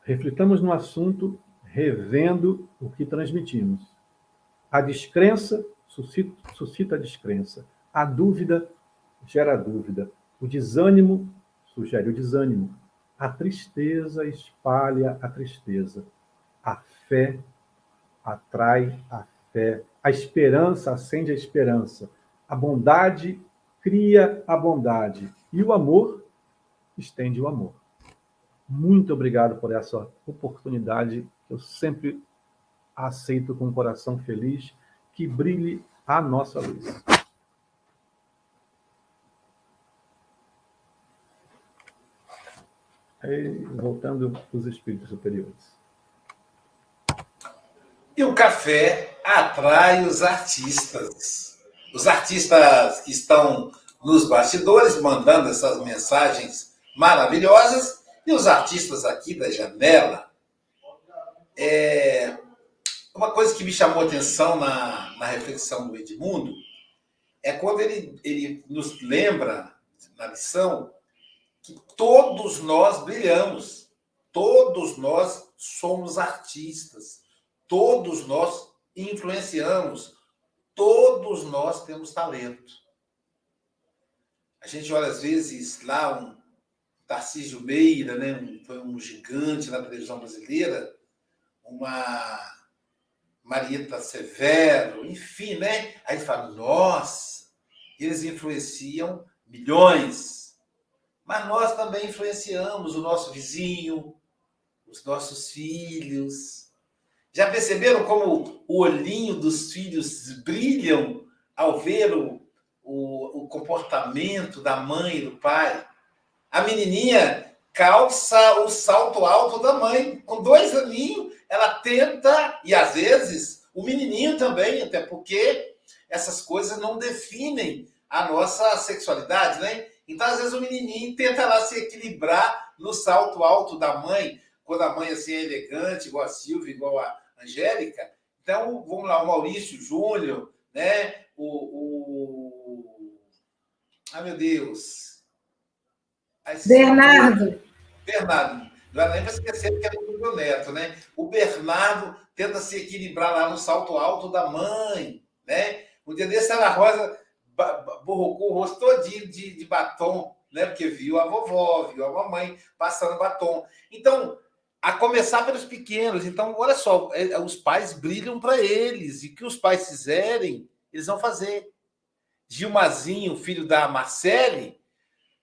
Reflitamos no assunto, revendo o que transmitimos. A descrença suscita, suscita descrença, a dúvida gera dúvida, o desânimo sugere o desânimo, a tristeza espalha a tristeza. A fé atrai a fé. A esperança acende a esperança. A bondade cria a bondade. E o amor estende o amor. Muito obrigado por essa oportunidade. Eu sempre aceito com um coração feliz que brilhe a nossa luz. Aí, voltando para os espíritos superiores. E o café atrai os artistas. Os artistas que estão nos bastidores mandando essas mensagens maravilhosas e os artistas aqui da janela. É... Uma coisa que me chamou atenção na, na reflexão do Edmundo é quando ele, ele nos lembra, na lição, que todos nós brilhamos, todos nós somos artistas, todos nós influenciamos, todos nós temos talento. A gente olha às vezes lá um Tarcísio Meira, né, foi um gigante na televisão brasileira, uma Marieta Severo, enfim, né? Aí fala, nossa, eles influenciam milhões mas nós também influenciamos o nosso vizinho, os nossos filhos, Já perceberam como o olhinho dos filhos brilham ao ver o, o, o comportamento da mãe e do pai? A menininha calça o salto alto da mãe. Com dois aninhos, ela tenta, e às vezes o menininho também, até porque essas coisas não definem a nossa sexualidade, né? Então, às vezes, o menininho tenta lá se equilibrar no salto alto da mãe, quando a mãe assim, é elegante, igual a Silvia, igual a Angélica. Então, vamos lá, o Maurício Júnior, né? O, o... Ai, meu Deus. Bernardo. Bernardo. Não nem para esquecer que é do meu neto, né? O Bernardo tenta se equilibrar lá no salto alto da mãe, né? Um dia desse, a Rosa borrocou o rosto todinho de, de batom, né? Porque viu a vovó, viu a mamãe passando batom. Então, a começar pelos pequenos. Então, olha só, é, os pais brilham para eles. E que os pais fizerem, eles vão fazer. Gilmazinho, filho da Marcele,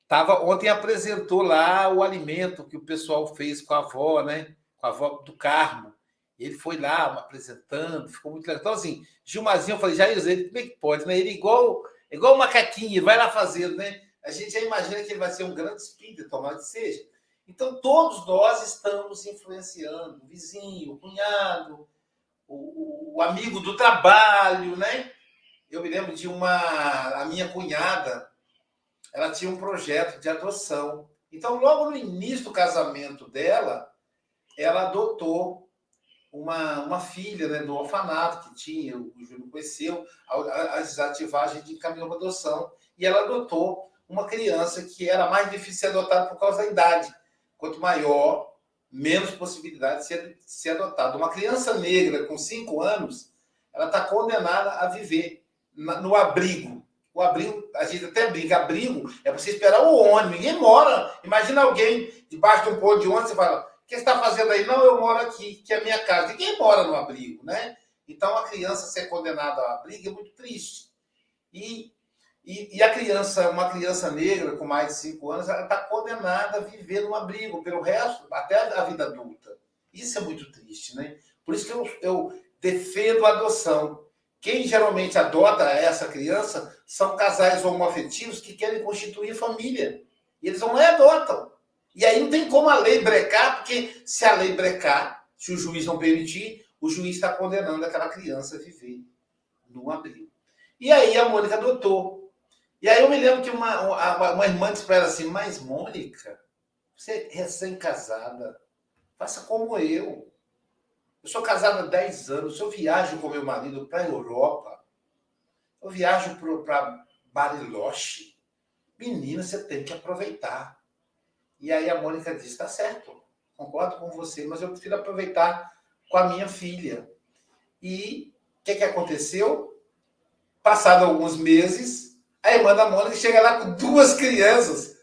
tava, ontem apresentou lá o alimento que o pessoal fez com a avó, né? Com a avó do Carmo. Ele foi lá apresentando, ficou muito legal. Então, assim, Gilmazinho, eu falei, Jair, ele como é que pode, né? Ele igual Igual o macaquinho, vai lá fazendo, né? A gente já imagina que ele vai ser um grande espírito, tomara que seja. Então, todos nós estamos influenciando o vizinho, o cunhado, o, o, amigo do trabalho, né? Eu me lembro de uma. A minha cunhada, ela tinha um projeto de adoção. Então, logo no início do casamento dela, ela adotou uma, uma filha né, do orfanato que tinha, o Júlio conheceu, a, a desativagem de encaminhou para adoção. E ela adotou uma criança que era mais difícil ser adotada por causa da idade. Quanto maior, menos possibilidade de ser, de ser adotada. Uma criança negra com cinco anos, ela está condenada a viver na, no abrigo. O abrigo, a gente até brinca, abrigo é você esperar o ônibus. Ninguém mora. Imagina alguém debaixo de um ponto de ônibus e fala o que está fazendo aí? Não, eu moro aqui, que é a minha casa. Ninguém mora no abrigo, né? Então, a criança ser condenada ao abrigo é muito triste. E, e, e, a criança, uma criança negra com mais de cinco anos, ela está condenada a viver no abrigo pelo resto, até a vida adulta. Isso é muito triste, né? Por isso que eu, eu defendo a adoção. Quem geralmente adota essa criança são casais homoafetivos que querem constituir família. E eles lá e adotam. E aí não tem como a lei brecar, porque se a lei brecar, se o juiz não permitir, o juiz está condenando aquela criança a viver no abrigo. E aí a Mônica adotou. E aí eu me lembro que uma, uma, uma irmã disse para ela assim, mas Mônica, você é recém-casada, faça como eu. Eu sou casada há 10 anos, eu viajo com meu marido para a Europa, eu viajo para Bariloche. Menina, você tem que aproveitar. E aí a Mônica disse: tá certo, concordo com você, mas eu prefiro aproveitar com a minha filha. E o que, que aconteceu? Passado alguns meses, a irmã da Mônica chega lá com duas crianças.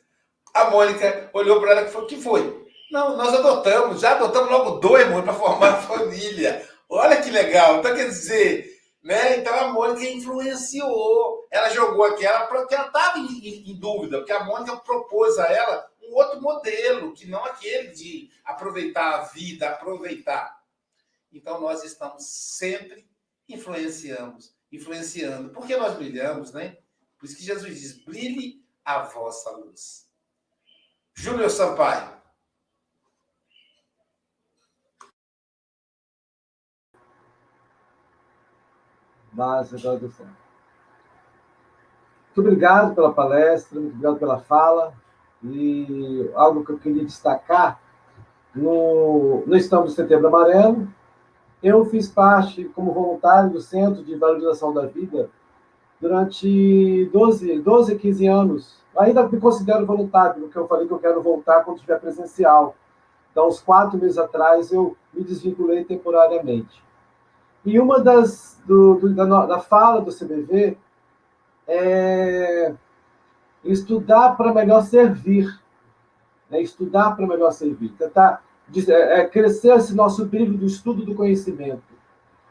A Mônica olhou para ela e falou: que foi? Não, nós adotamos, já adotamos logo dois, irmãos, para formar família. Olha que legal. Então, quer dizer, né? Então a Mônica influenciou. Ela jogou aquela porque ela estava em, em, dúvida, porque a Mônica propôs a ela outro modelo, que não aquele de aproveitar a vida, aproveitar. Então nós estamos sempre influenciamos, influenciando, porque nós brilhamos, né? Por isso que Jesus diz: brilhe a vossa luz. Júlio Sampaio. Base da Muito obrigado pela palestra, muito obrigado pela fala. E algo que eu queria destacar, no, no Estamos do Setembro Amarelo, eu fiz parte como voluntário do Centro de Valorização da Vida durante 12, 12 15 anos. Ainda me considero voluntário, porque eu falei que eu quero voltar quando estiver presencial. Então, uns quatro meses atrás, eu me desvinculei temporariamente. E uma das do, do, da, da fala do CBV é estudar para melhor servir, né? estudar para melhor servir, tentar é, é, crescer esse nosso brilho do estudo do conhecimento.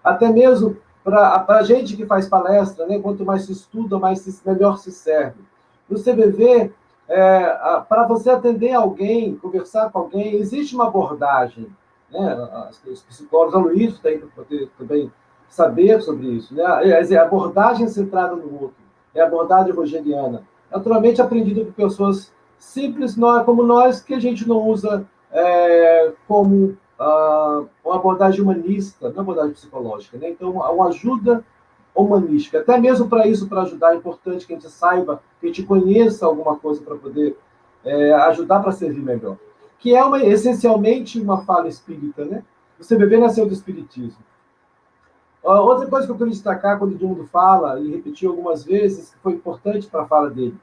Até mesmo para a gente que faz palestra, né? quanto mais se estuda, mais se, melhor se serve. No CBV, é, para você atender alguém, conversar com alguém, existe uma abordagem. né? Os psicólogos, a Luiz tem para poder também saber sobre isso. Né? É a abordagem centrada no outro, é abordagem rogeriana. Naturalmente aprendida por pessoas simples, nós, como nós, que a gente não usa é, como uh, uma abordagem humanista, não é abordagem psicológica. Né? Então, uma ajuda humanística. Até mesmo para isso, para ajudar, é importante que a gente saiba, que a gente conheça alguma coisa para poder é, ajudar para servir melhor. Que é uma, essencialmente uma fala espírita, né? O CBB nasceu do espiritismo. Outra coisa que eu queria destacar, quando o Edmundo fala, e repetiu algumas vezes, que foi importante para a fala dele,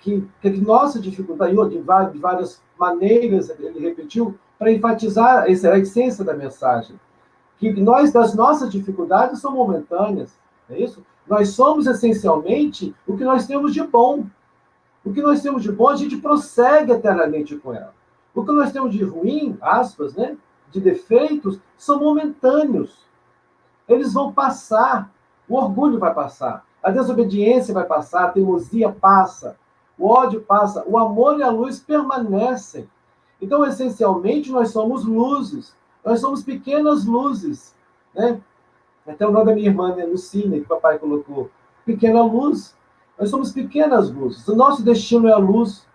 que, que nossa dificuldade, de várias maneiras, ele repetiu, para enfatizar a essência da mensagem. Que nós, das nossas dificuldades, são momentâneas, é isso? Nós somos essencialmente o que nós temos de bom. O que nós temos de bom, a gente prossegue eternamente com ela. O que nós temos de ruim, aspas, né? De defeitos, são momentâneos. Eles vão passar. O orgulho vai passar. A desobediência vai passar. A teimosia passa. O ódio passa. O amor e a luz permanecem. Então, essencialmente, nós somos luzes. Nós somos pequenas luzes. Né? Até o nome da minha irmã, né, Lucina, que o papai colocou. Pequena luz. Nós somos pequenas luzes. O nosso destino é a luz.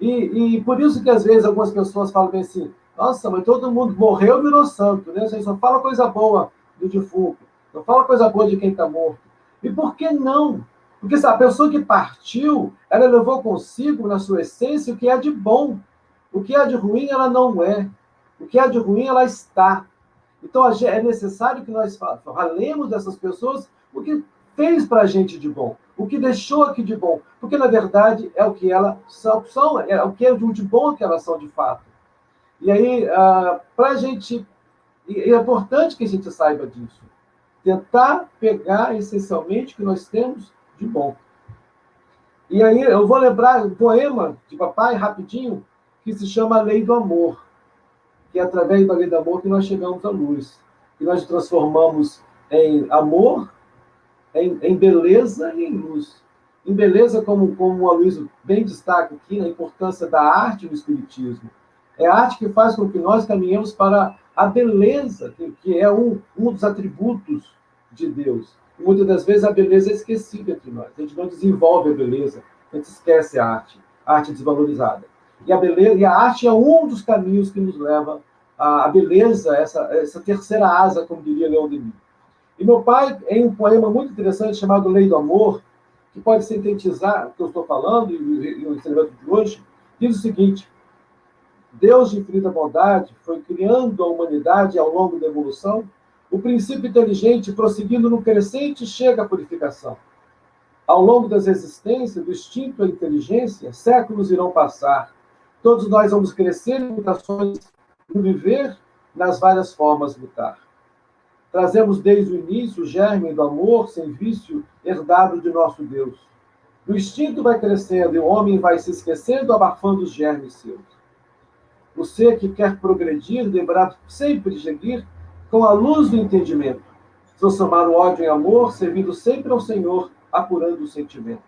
E, e por isso que, às vezes, algumas pessoas falam bem assim, nossa, mas todo mundo morreu e virou santo, né? Você só fala coisa boa do defunto. Não fala coisa boa de quem está morto. E por que não? Porque a pessoa que partiu, ela levou consigo, na sua essência, o que é de bom. O que é de ruim, ela não é. O que é de ruim, ela está. Então, é necessário que nós falemos dessas pessoas o que fez para a gente de bom, o que deixou aqui de bom, porque na verdade é o que elas são é o que é de bom que elas são de fato. E aí, ah, para a gente, é importante que a gente saiba disso, tentar pegar essencialmente o que nós temos de bom. E aí eu vou lembrar um poema de papai rapidinho que se chama Lei do Amor, que é através da lei do amor que nós chegamos à luz, que nós transformamos em amor em, em beleza e em luz. Em beleza, como, como o Aloysio bem destaca aqui, a importância da arte no Espiritismo. É a arte que faz com que nós caminhemos para a beleza, que, é um, um dos atributos de Deus. E muitas das vezes a beleza é esquecida entre nós. A gente não desenvolve a beleza, a gente esquece a arte, a arte desvalorizada. E a beleza, e a arte é um dos caminhos que nos leva à beleza, essa, essa terceira asa, como diria Leon Denis. E meu pai, em um poema muito interessante chamado Lei do Amor, que pode sintetizar o que eu estou falando e, o ensinamento de hoje, diz o seguinte: Deus de infinita bondade foi criando a humanidade ao longo da evolução. O princípio inteligente, prosseguindo no crescente, chega à purificação. Ao longo das existências, do instinto à inteligência, séculos irão passar. Todos nós vamos crescer em mutações no viver, nas várias formas lutar. Trazemos desde o início o germe do amor sem vício herdado de nosso Deus. O instinto vai crescendo e o homem vai se esquecendo, abafando os germes seus. Ser que quer progredir deverá sempre seguir com a luz do entendimento, transformar o ódio em amor, servindo sempre ao Senhor, apurando o sentimento.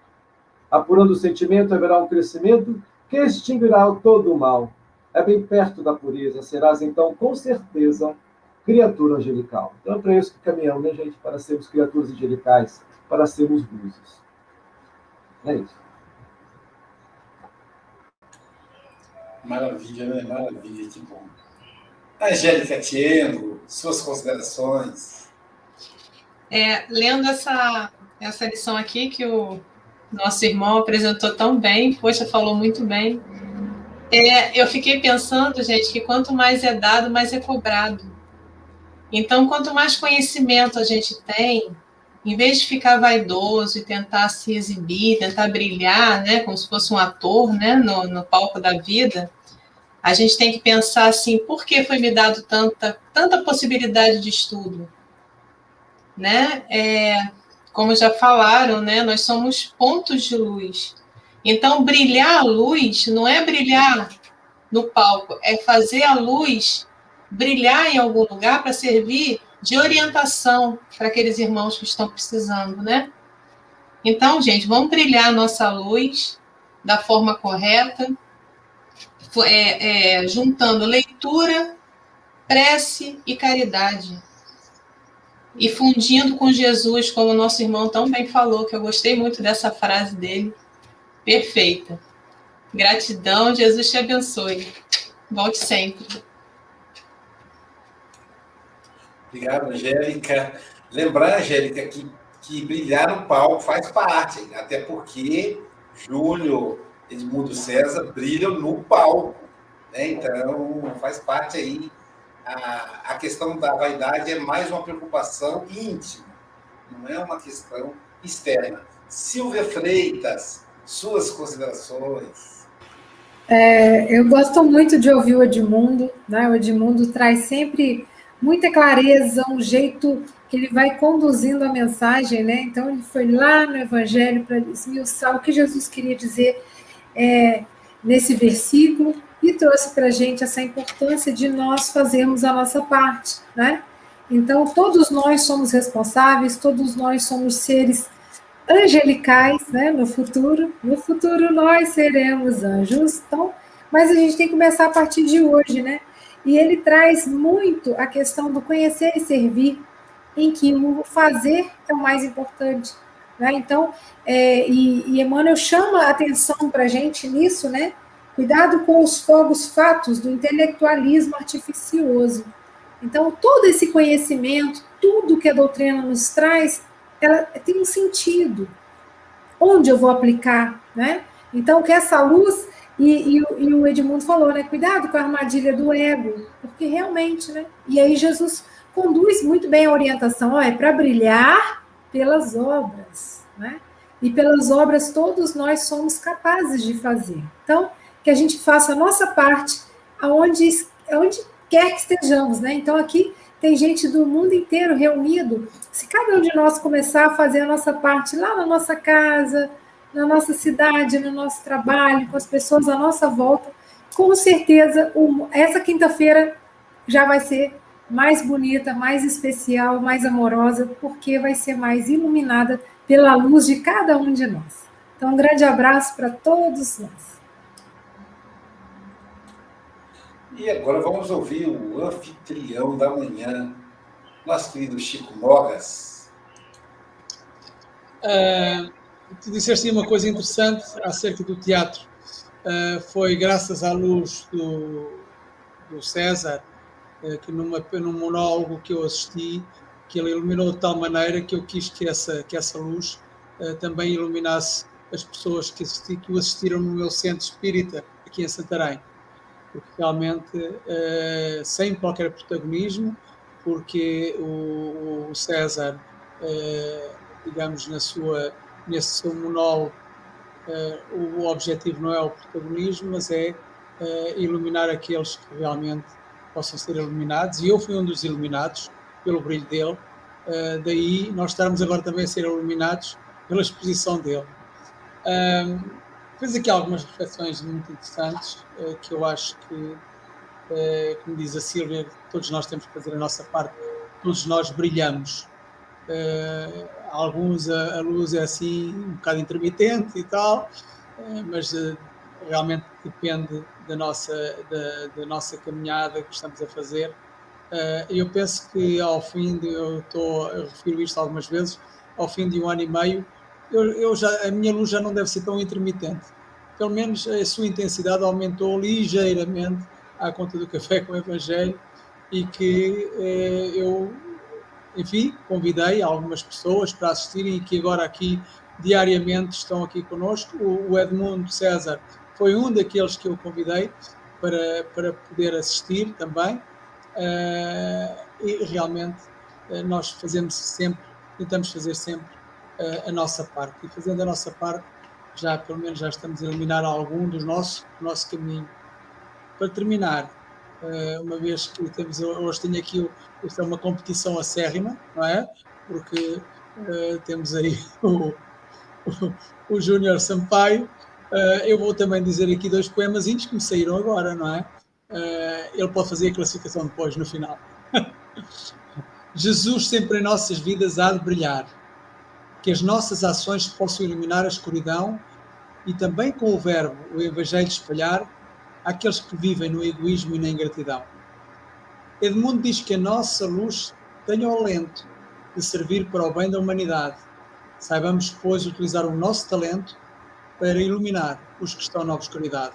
Apurando o sentimento, haverá um crescimento que extinguirá todo o mal. É bem perto da pureza, serás então, com certeza, criatura angelical. Então é para isso que caminhamos, né, gente? Para sermos criaturas angelicais, para sermos luzes. É isso. Maravilha, né? Maravilha, que bom. Angélica Tiengo, suas considerações. É, lendo essa, essa lição aqui que o nosso irmão apresentou tão bem, poxa, falou muito bem. É, eu fiquei pensando, gente, que quanto mais é dado, mais é cobrado. Então, quanto mais conhecimento a gente tem, em vez de ficar vaidoso e tentar se exibir, tentar brilhar, né, como se fosse um ator, né, no, no palco da vida, a gente tem que pensar assim: por que foi me dado tanta, tanta possibilidade de estudo? Né? É, como já falaram, né, nós somos pontos de luz. Então, brilhar a luz não é brilhar no palco, é fazer a luz brilhar em algum lugar para servir de orientação para aqueles irmãos que estão precisando, né? Então, gente, vamos brilhar a nossa luz da forma correta, é, é, juntando leitura, prece e caridade. E fundindo com Jesus, como o nosso irmão tão bem falou, que eu gostei muito dessa frase dele. Perfeita. Gratidão, Jesus te abençoe. Volte sempre. Obrigado, Angélica. Lembrar, Angélica, que, que brilhar no palco faz parte, até porque Júlio, Edmundo César brilham no palco. Né? Então, faz parte aí. A, a questão da vaidade é mais uma preocupação íntima, não é uma questão externa. Silvia Freitas, suas considerações. É, eu gosto muito de ouvir o Edmundo, né? O Edmundo traz sempre muita clareza, um jeito que ele vai conduzindo a mensagem, né? Então ele foi lá no Evangelho para esmiuçar o que Jesus queria dizer é, nesse versículo e trouxe para a gente essa importância de nós fazermos a nossa parte, né? Então todos nós somos responsáveis, todos nós somos seres angelicais, né? No futuro, no futuro nós seremos anjos, então, mas a gente tem que começar a partir de hoje, né? E ele traz muito a questão do conhecer e servir, em que o fazer é o mais importante. Né? Então, é, e, e Emmanuel chama a atenção para a gente nisso, né? Cuidado com os fogos fatos do intelectualismo artificioso. Então, todo esse conhecimento, tudo que a doutrina nos traz, ela tem um sentido. Onde eu vou aplicar, né? Então, que essa luz, e, e, e o Edmundo falou, né? Cuidado com a armadilha do ego, porque realmente, né? E aí Jesus conduz muito bem a orientação, ó, é para brilhar pelas obras, né? E pelas obras todos nós somos capazes de fazer. Então, que a gente faça a nossa parte aonde, aonde quer que estejamos, né? Então, aqui tem gente do mundo inteiro reunido. Se cada um de nós começar a fazer a nossa parte lá na nossa casa, na nossa cidade, no nosso trabalho, com as pessoas à nossa volta, com certeza essa quinta-feira já vai ser mais bonita, mais especial, mais amorosa, porque vai ser mais iluminada pela luz de cada um de nós. Então, um grande abraço para todos nós. E agora vamos ouvir o anfitrião da manhã, nosso querido Chico Mogas. Uh, tu disseste uma coisa interessante acerca do teatro. Uh, foi graças à luz do, do César eh, que numa, num monólogo que eu assisti, que ele iluminou de tal maneira que eu quis que essa, que essa luz uh, também iluminasse as pessoas que, assisti, que o assistiram no meu centro espírita, aqui em Santarém. Porque realmente, uh, sem qualquer protagonismo, porque o, o César, uh, digamos, na sua, nesse seu monólogo, o objetivo não é o protagonismo, mas é iluminar aqueles que realmente possam ser iluminados, e eu fui um dos iluminados pelo brilho dele, uh, daí nós estarmos agora também a ser iluminados pela exposição dele. Fez aqui algumas reflexões muito interessantes, uh, que eu acho que, uh, como diz a Sílvia, todos nós temos que fazer a nossa parte, todos nós brilhamos. Alguns a, a, luz é assim um bocado intermitente e tal, mas realmente depende da nossa, da, da, nossa caminhada que estamos a fazer. Uh, eu penso que ao fim de, eu estou, eu refiro isto algumas vezes, ao fim de um ano e meio, eu, eu já, a minha luz já não deve ser tão intermitente. Pelo menos a sua intensidade aumentou ligeiramente à conta do café com o Evangelho e que eh, eu, enfim, convidei algumas pessoas para assistirem e que agora aqui diariamente estão aqui conosco. O, Edmundo César foi um daqueles que eu convidei para, para poder assistir também. Uh, e realmente uh, nós fazemos sempre, tentamos fazer sempre uh, a nossa parte. E fazendo a nossa parte, já pelo menos já estamos a eliminar algum dos nossos, do nosso caminho. Para terminar, uma vez que temos, hoje tenho aqui, isto é uma competição acérrima, não é? Porque temos aí o, o, o Júnior Sampaio, Uh, eu vou também dizer aqui dois poemas que me saíram agora, não é? Uh, ele pode fazer a classificação depois, no final. Jesus sempre em nossas vidas há de brilhar, que as nossas ações possam iluminar a escuridão e também com o verbo, o Evangelho espalhar, aqueles que vivem no egoísmo e na ingratidão. Edmundo diz que a nossa luz tenha o alento de servir para o bem da humanidade. Saibamos, pois, utilizar o nosso talento para iluminar os que estão na obscuridade.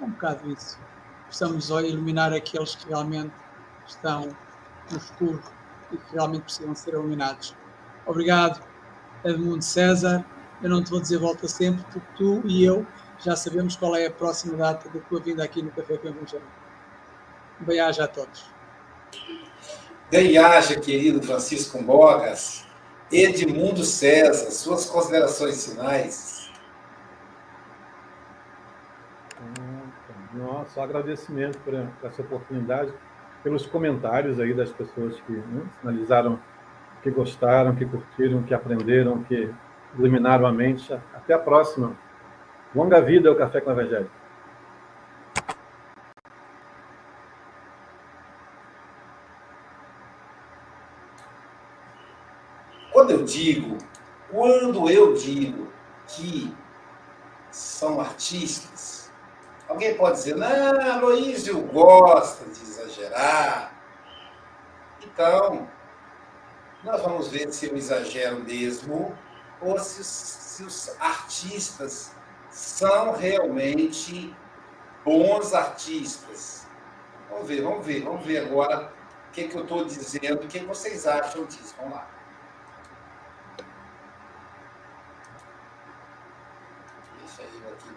É um bocado isso. Precisamos iluminar aqueles que realmente estão no escuro e que realmente precisam ser iluminados. Obrigado, Edmundo César. Eu não te vou dizer volta sempre, porque tu e eu já sabemos qual é a próxima data da tua vinda aqui no Café com Evangelho. Bem-aja a todos. Bem-aja, querido Francisco Bogas. Edmundo César, suas considerações finais. Nossa, só agradecimento por, por, essa oportunidade, pelos comentários aí das pessoas que né, sinalizaram que gostaram, que curtiram, que aprenderam, que iluminaram a mente. Até a próxima. Longa vida ao Café com o Evangelho. Quando eu digo, quando eu digo que são artistas, alguém pode dizer, não, Aloysio gosta de exagerar. Então, nós vamos ver se eu exagero mesmo ou se, se os artistas são realmente bons artistas. Vamos ver, vamos ver, vamos ver agora o que, que eu estou dizendo, o que vocês acham disso. Vamos lá. Deixa eu aqui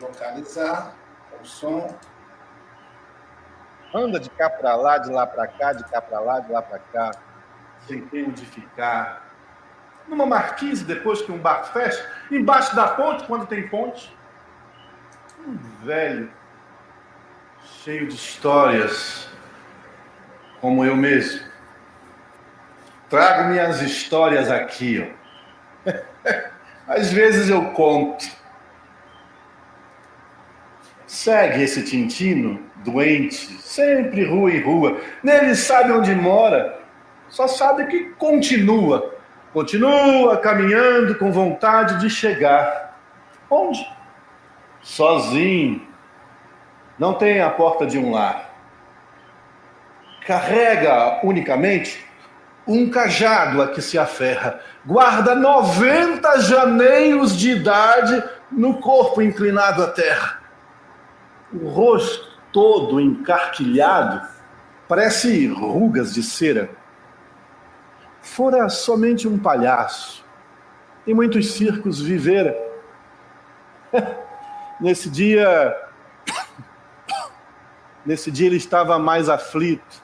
localizar o som. Anda de cá para lá, de lá para cá, de cá para lá, de lá para cá. Sem ter onde ficar numa marquise depois que um bar fecha, embaixo da ponte, quando tem ponte. Um velho, cheio de histórias, como eu mesmo. Trago minhas histórias aqui, ó. Às vezes eu conto. Segue esse Tintino, doente, sempre rua em rua. Nele sabe onde mora, só sabe que continua Continua caminhando com vontade de chegar. Onde? Sozinho. Não tem a porta de um lar. Carrega unicamente um cajado a que se aferra. Guarda 90 janeiros de idade no corpo inclinado à terra. O rosto todo encarquilhado parece rugas de cera fora somente um palhaço. Em muitos circos vivera. nesse dia, nesse dia ele estava mais aflito,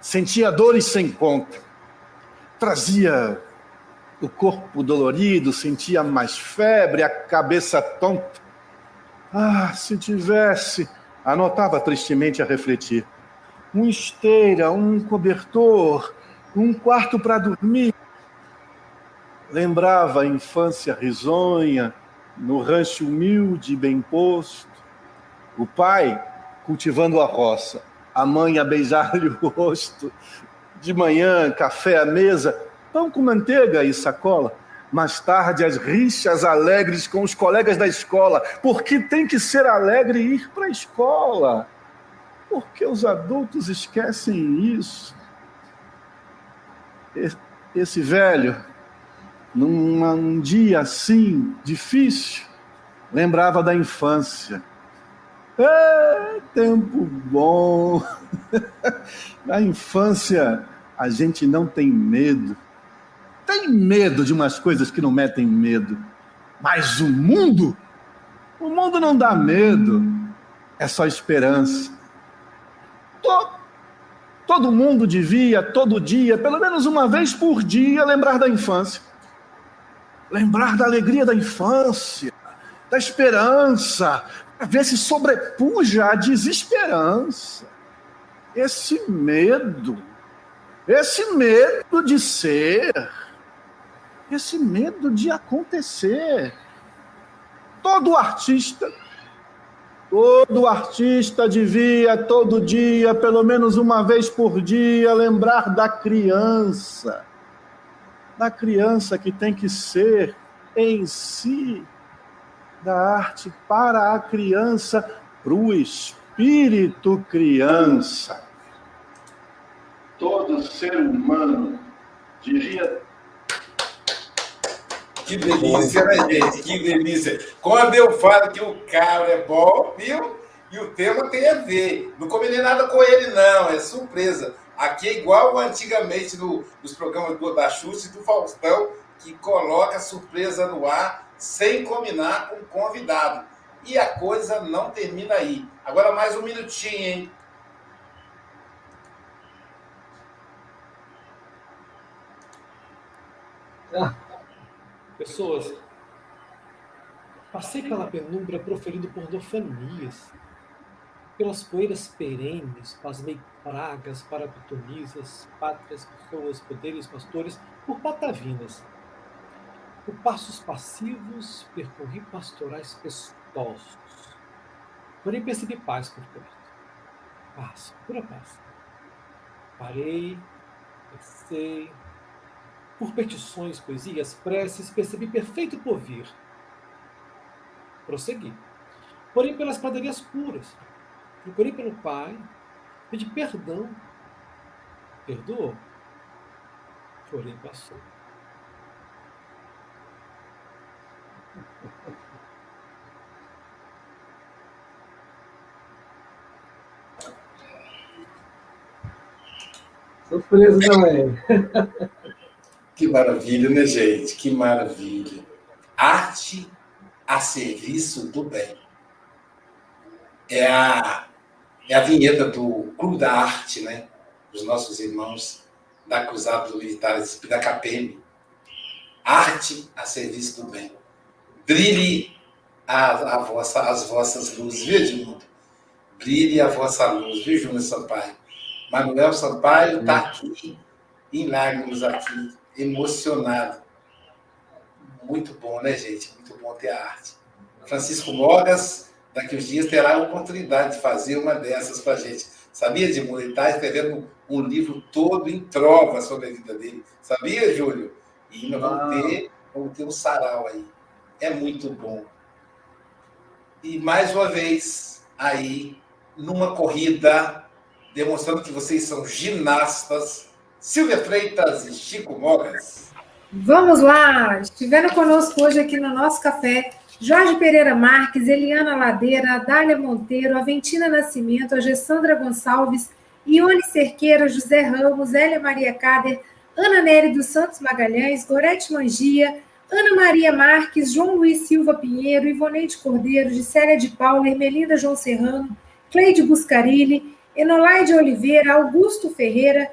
sentia dores sem conta, trazia o corpo dolorido, sentia mais febre, a cabeça tonta. Ah, se tivesse, anotava tristemente a refletir, uma esteira, um cobertor, um quarto para dormir. Lembrava a infância risonha, no rancho humilde e bem posto, o pai cultivando a roça, a mãe a beijar-lhe o rosto, de manhã, café à mesa, pão com manteiga e sacola. Mais tarde, as rixas alegres com os colegas da escola, porque tem que ser alegre ir para a escola. Porque os adultos esquecem isso esse velho, num dia assim, difícil, lembrava da infância. É, tempo bom! Na infância, a gente não tem medo. Tem medo de umas coisas que não metem medo. Mas o mundo, o mundo não dá medo. É só esperança. Todo mundo devia, todo dia, pelo menos uma vez por dia, lembrar da infância. Lembrar da alegria da infância, da esperança, para ver se sobrepuja a desesperança. Esse medo, esse medo de ser, esse medo de acontecer. Todo artista Todo artista devia, todo dia, pelo menos uma vez por dia, lembrar da criança. Da criança que tem que ser em si, da arte para a criança, para o espírito criança. ser humano, diria. Que delícia, né, gente? Que delícia. Quando eu falo que o cara é bom, viu? E o tema tem a ver. Não combinei nada com ele, não. É surpresa. Aqui é igual antigamente no, nos programas do, da Xuxa e do Faustão, que coloca surpresa no ar sem combinar com o convidado. E a coisa não termina aí. Agora mais um minutinho, hein? Pessoas, passei pela penumbra proferido por dofanias, pelas poeiras perenes, pasmei pragas, parapitonisas, pátrias, pessoas, poderes, pastores, por patavinas. Por passos passivos, percorri pastorais pestosos. Porém percebi paz por perto. Paz, pura paz. Parei, pensei, por petições, poesias, preces, percebi perfeito porvir. Prossegui. Porém, pelas padarias puras. Procurei pelo Pai, pedi perdão. Perdoou. Porém, passou. Surpresa também. Que maravilha, né, gente? Que maravilha. Arte a serviço do bem. É a, é a vinheta do Clube da Arte, né? Dos nossos irmãos da Cruzada dos Militares da KPM. Arte a serviço do bem. Brilhe a, a vossa, as vossas luzes, viu, Edmundo? Brilhe a vossa luz, viu, Júnior Sampaio? Manuel Sampaio está aqui, em lágrimas aqui, emocionado. Muito bom, né, gente? Muito bom ter a arte. Francisco Mogas, daqui uns dias, terá a oportunidade de fazer uma dessas para a gente. Sabia, Edmundo? Ele está escrevendo um livro todo em trova sobre a vida dele. Sabia, Júlio? E nós vamos ter, vamos ter um sarau aí. É muito bom. E mais uma vez, aí, numa corrida, demonstrando que vocês são ginastas, Silvia Freitas e Chico Mogas. Vamos lá! Estiveram conosco hoje aqui no nosso café Jorge Pereira Marques, Eliana Ladeira, Dália Monteiro, Aventina Nascimento, a Gessandra Gonçalves, Ione Cerqueira, José Ramos, Hélia Maria Cader, Ana Nery dos Santos Magalhães, Gorete Mangia, Ana Maria Marques, João Luiz Silva Pinheiro, Ivoneide Cordeiro, Gisélia de Paula, Ermelinda João Serrano, Cleide Buscarilli, Enolaide Oliveira, Augusto Ferreira,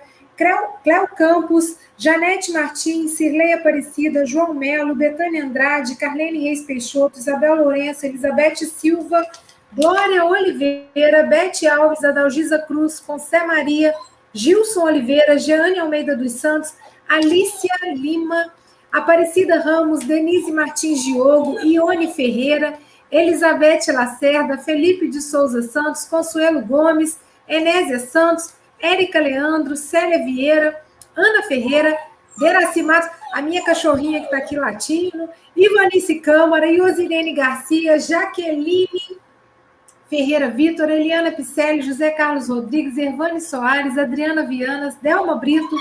Cléo Campos, Janete Martins, Cirlei Aparecida, João Melo, Betânia Andrade, Carlene Reis Peixoto, Isabel Lourenço, Elizabeth Silva, Glória Oliveira, Bete Alves, Adalgisa Cruz, Concé Maria, Gilson Oliveira, Jeane Almeida dos Santos, Alicia Lima, Aparecida Ramos, Denise Martins Diogo, Ione Ferreira, Elizabeth Lacerda, Felipe de Souza Santos, Consuelo Gomes, Enésia Santos, Érica Leandro, Célia Vieira, Ana Ferreira, Deraci Matos, a minha cachorrinha que está aqui latindo, Ivanice Câmara, Iosirene Garcia, Jaqueline Ferreira Vitor, Eliana Picelli, José Carlos Rodrigues, Ervane Soares, Adriana Vianas, Delma Brito,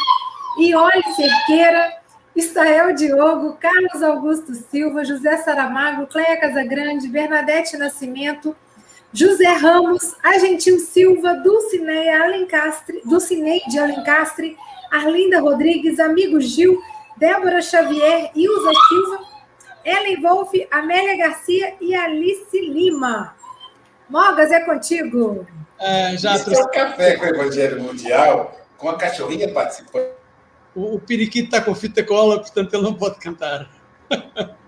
Iole Cerqueira, Estael Diogo, Carlos Augusto Silva, José Saramago, Cleia Casagrande, Bernadette Nascimento, José Ramos, Agentil Silva, Dulcineia Alencastre, Dulcineide Alencastre, Arlinda Rodrigues, Amigo Gil, Débora Xavier, Ilza Silva, Ellen Wolff, Amélia Garcia e Alice Lima. Mogas, é contigo. É, já Isso trouxe... é o café com o Evangelho Mundial, com a cachorrinha participando. O, o periquito está com fita cola, portanto ele não pode cantar.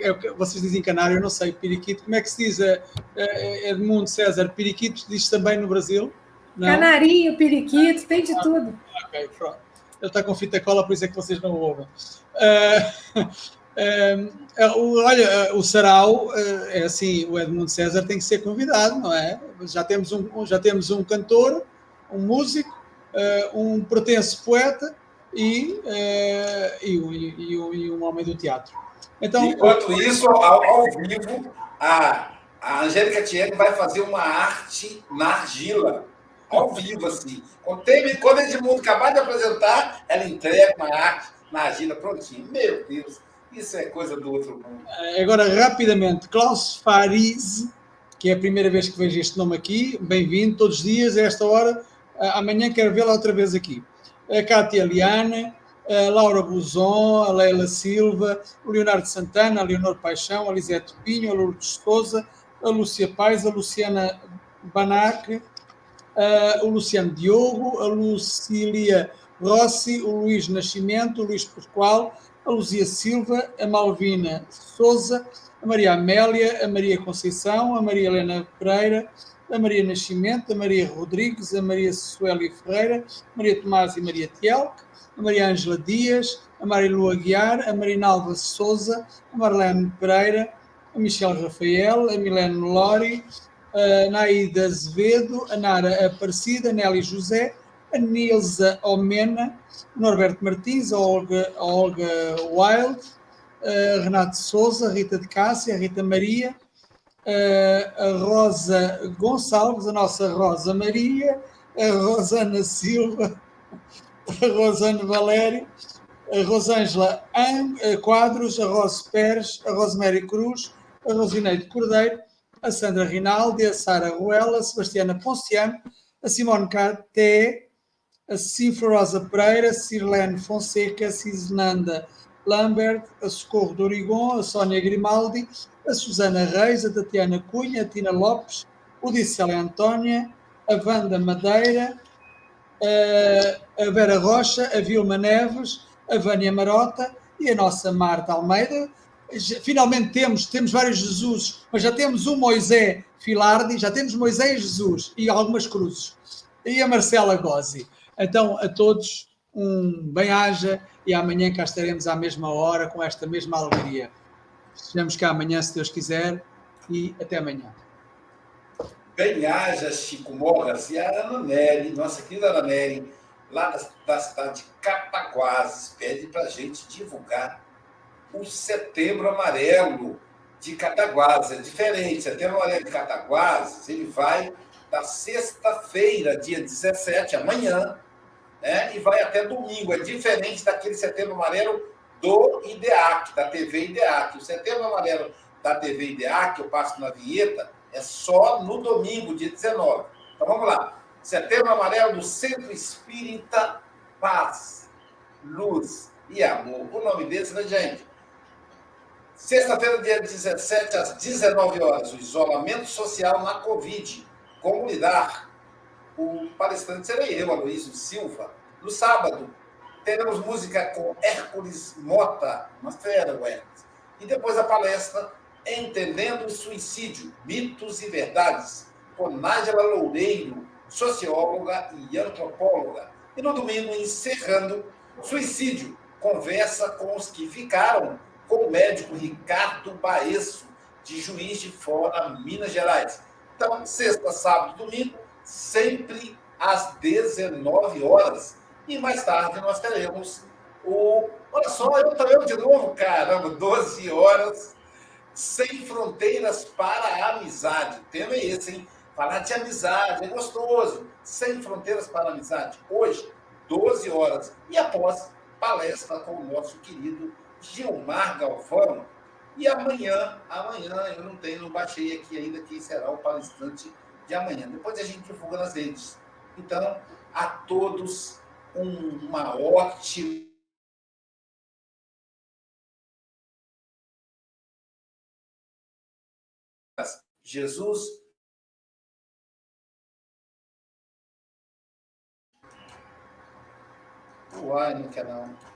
É vocês dizem canário, eu não sei, periquito. Como é que se diz? É, é, Edmundo César, periquito diz também no Brasil? Não? Canarinho, periquito, tem de tudo. Ok, pronto. Ele está com fita cola, por isso é que vocês não ouvem. Uh, uh, olha, o Sarau, uh, é assim, o Edmundo César tem que ser convidado, não é? Já temos um, já temos um cantor, um músico, um pretenso poeta e, e, e, e um homem do teatro. Então, Enquanto isso, ao, ao vivo, a, a Angélica Thierry vai fazer uma arte na argila. ao vivo, assim. Quando, tem, quando Edmundo acabar de apresentar, ela entrega uma arte na agenda prontinho. Meu Deus, isso é coisa do outro mundo. Agora, rapidamente, Klaus Faris, que é a primeira vez que vejo este nome aqui, bem-vindo todos os dias, a esta hora. Amanhã quero vê-la outra vez aqui. A Cátia Liana, a Laura Buzon, a Leila Silva, o Leonardo Santana, a Leonor Paixão, a Lisete Pinho, a Lourdes Souza, a Lúcia Pais, a Luciana Banac, o Luciano Diogo, a Lucília Rossi, o Luís Nascimento, o Luís Pascoal, a Luzia Silva, a Malvina Souza, a Maria Amélia, a Maria Conceição, a Maria Helena Pereira, a Maria Nascimento, a Maria Rodrigues, a Maria Sueli Ferreira, Maria Tomás e Maria Tielque, a Maria Ângela Dias, a Maria Lua Aguiar, a Marinalva Souza, a Marlene Pereira, a Michelle Rafael, a Milene Lori, a Naida Azevedo, a Nara Aparecida, a Nelly José, a Nilza Omena, o Norberto Martins, a Olga, a Olga Wild, a Renato Souza, a Rita de Cássia, a Rita Maria, a Rosa Gonçalves, a nossa Rosa Maria, a Rosana Silva, a Rosana Valério, a Rosângela Quadros, a Rose Pérez, a Rosemary Cruz, a Rosineide Cordeiro, a Sandra Rinaldi, a Sara Ruela, a Sebastiana Ponciano, a Simone Caté, a Cifra Rosa Pereira, a Sirlene Fonseca, a Cisnanda Lambert, a Socorro do Origon, a Sónia Grimaldi, a Susana Reis, a Tatiana Cunha, a Tina Lopes, o Dicélia Antónia, a Wanda Madeira, a Vera Rocha, a Vilma Neves, a Vânia Marota e a nossa Marta Almeida. Finalmente temos, temos vários Jesus, mas já temos o Moisés Filardi, já temos Moisés Jesus e algumas cruzes. E a Marcela Gozzi. Então, a todos, um bem-aja e amanhã cá estaremos à mesma hora com esta mesma alegria. Estejamos cá amanhã, se Deus quiser, e até amanhã. Bem-aja, Chico Morras e a Ana Nery, nossa querida Ana Nery, lá da, da cidade de Cataguases, pede para a gente divulgar o Setembro Amarelo de Cataguases. É diferente, Setembro Amarelo de Cataguases, ele vai da sexta-feira, dia 17, amanhã, né, e vai até domingo. É diferente daquele Setembro Amarelo do IDEAC, da TV IDEAC. O Setembro Amarelo da TV IDEAC, eu passo na vinheta, é só no domingo, dia 19. Então vamos lá. Setembro Amarelo do Centro Espírita Paz, Luz e Amor. O nome desse, né, gente? Sexta-feira, dia 17, às 19 horas, o isolamento social na Covid. Como lidar? O palestrante serei eu, Aloysio Silva. No sábado, teremos música com Hércules Mota, uma fera, o Hércules. E depois a palestra Entendendo o Suicídio, Mitos e Verdades, com Nájila Loureiro, socióloga e antropóloga. E no domingo, encerrando, Suicídio, conversa com os que ficaram com o médico Ricardo Baesso, de Juiz de Fora, Minas Gerais. Então, sexta, sábado, domingo, sempre às 19 horas. E mais tarde nós teremos o. Olha só, eu estou eu de novo, caramba, 12 horas sem fronteiras para a amizade. O tema é esse, hein? Falar de amizade, é gostoso. Sem fronteiras para a amizade. Hoje, 12 horas. E após, palestra com o nosso querido Gilmar Galvão. E amanhã, amanhã, eu não tenho, não baixei aqui ainda quem será o palestrante de amanhã. Depois a gente divulga nas redes. Então, a todos um, uma ótima Jesus Uai, não quer não.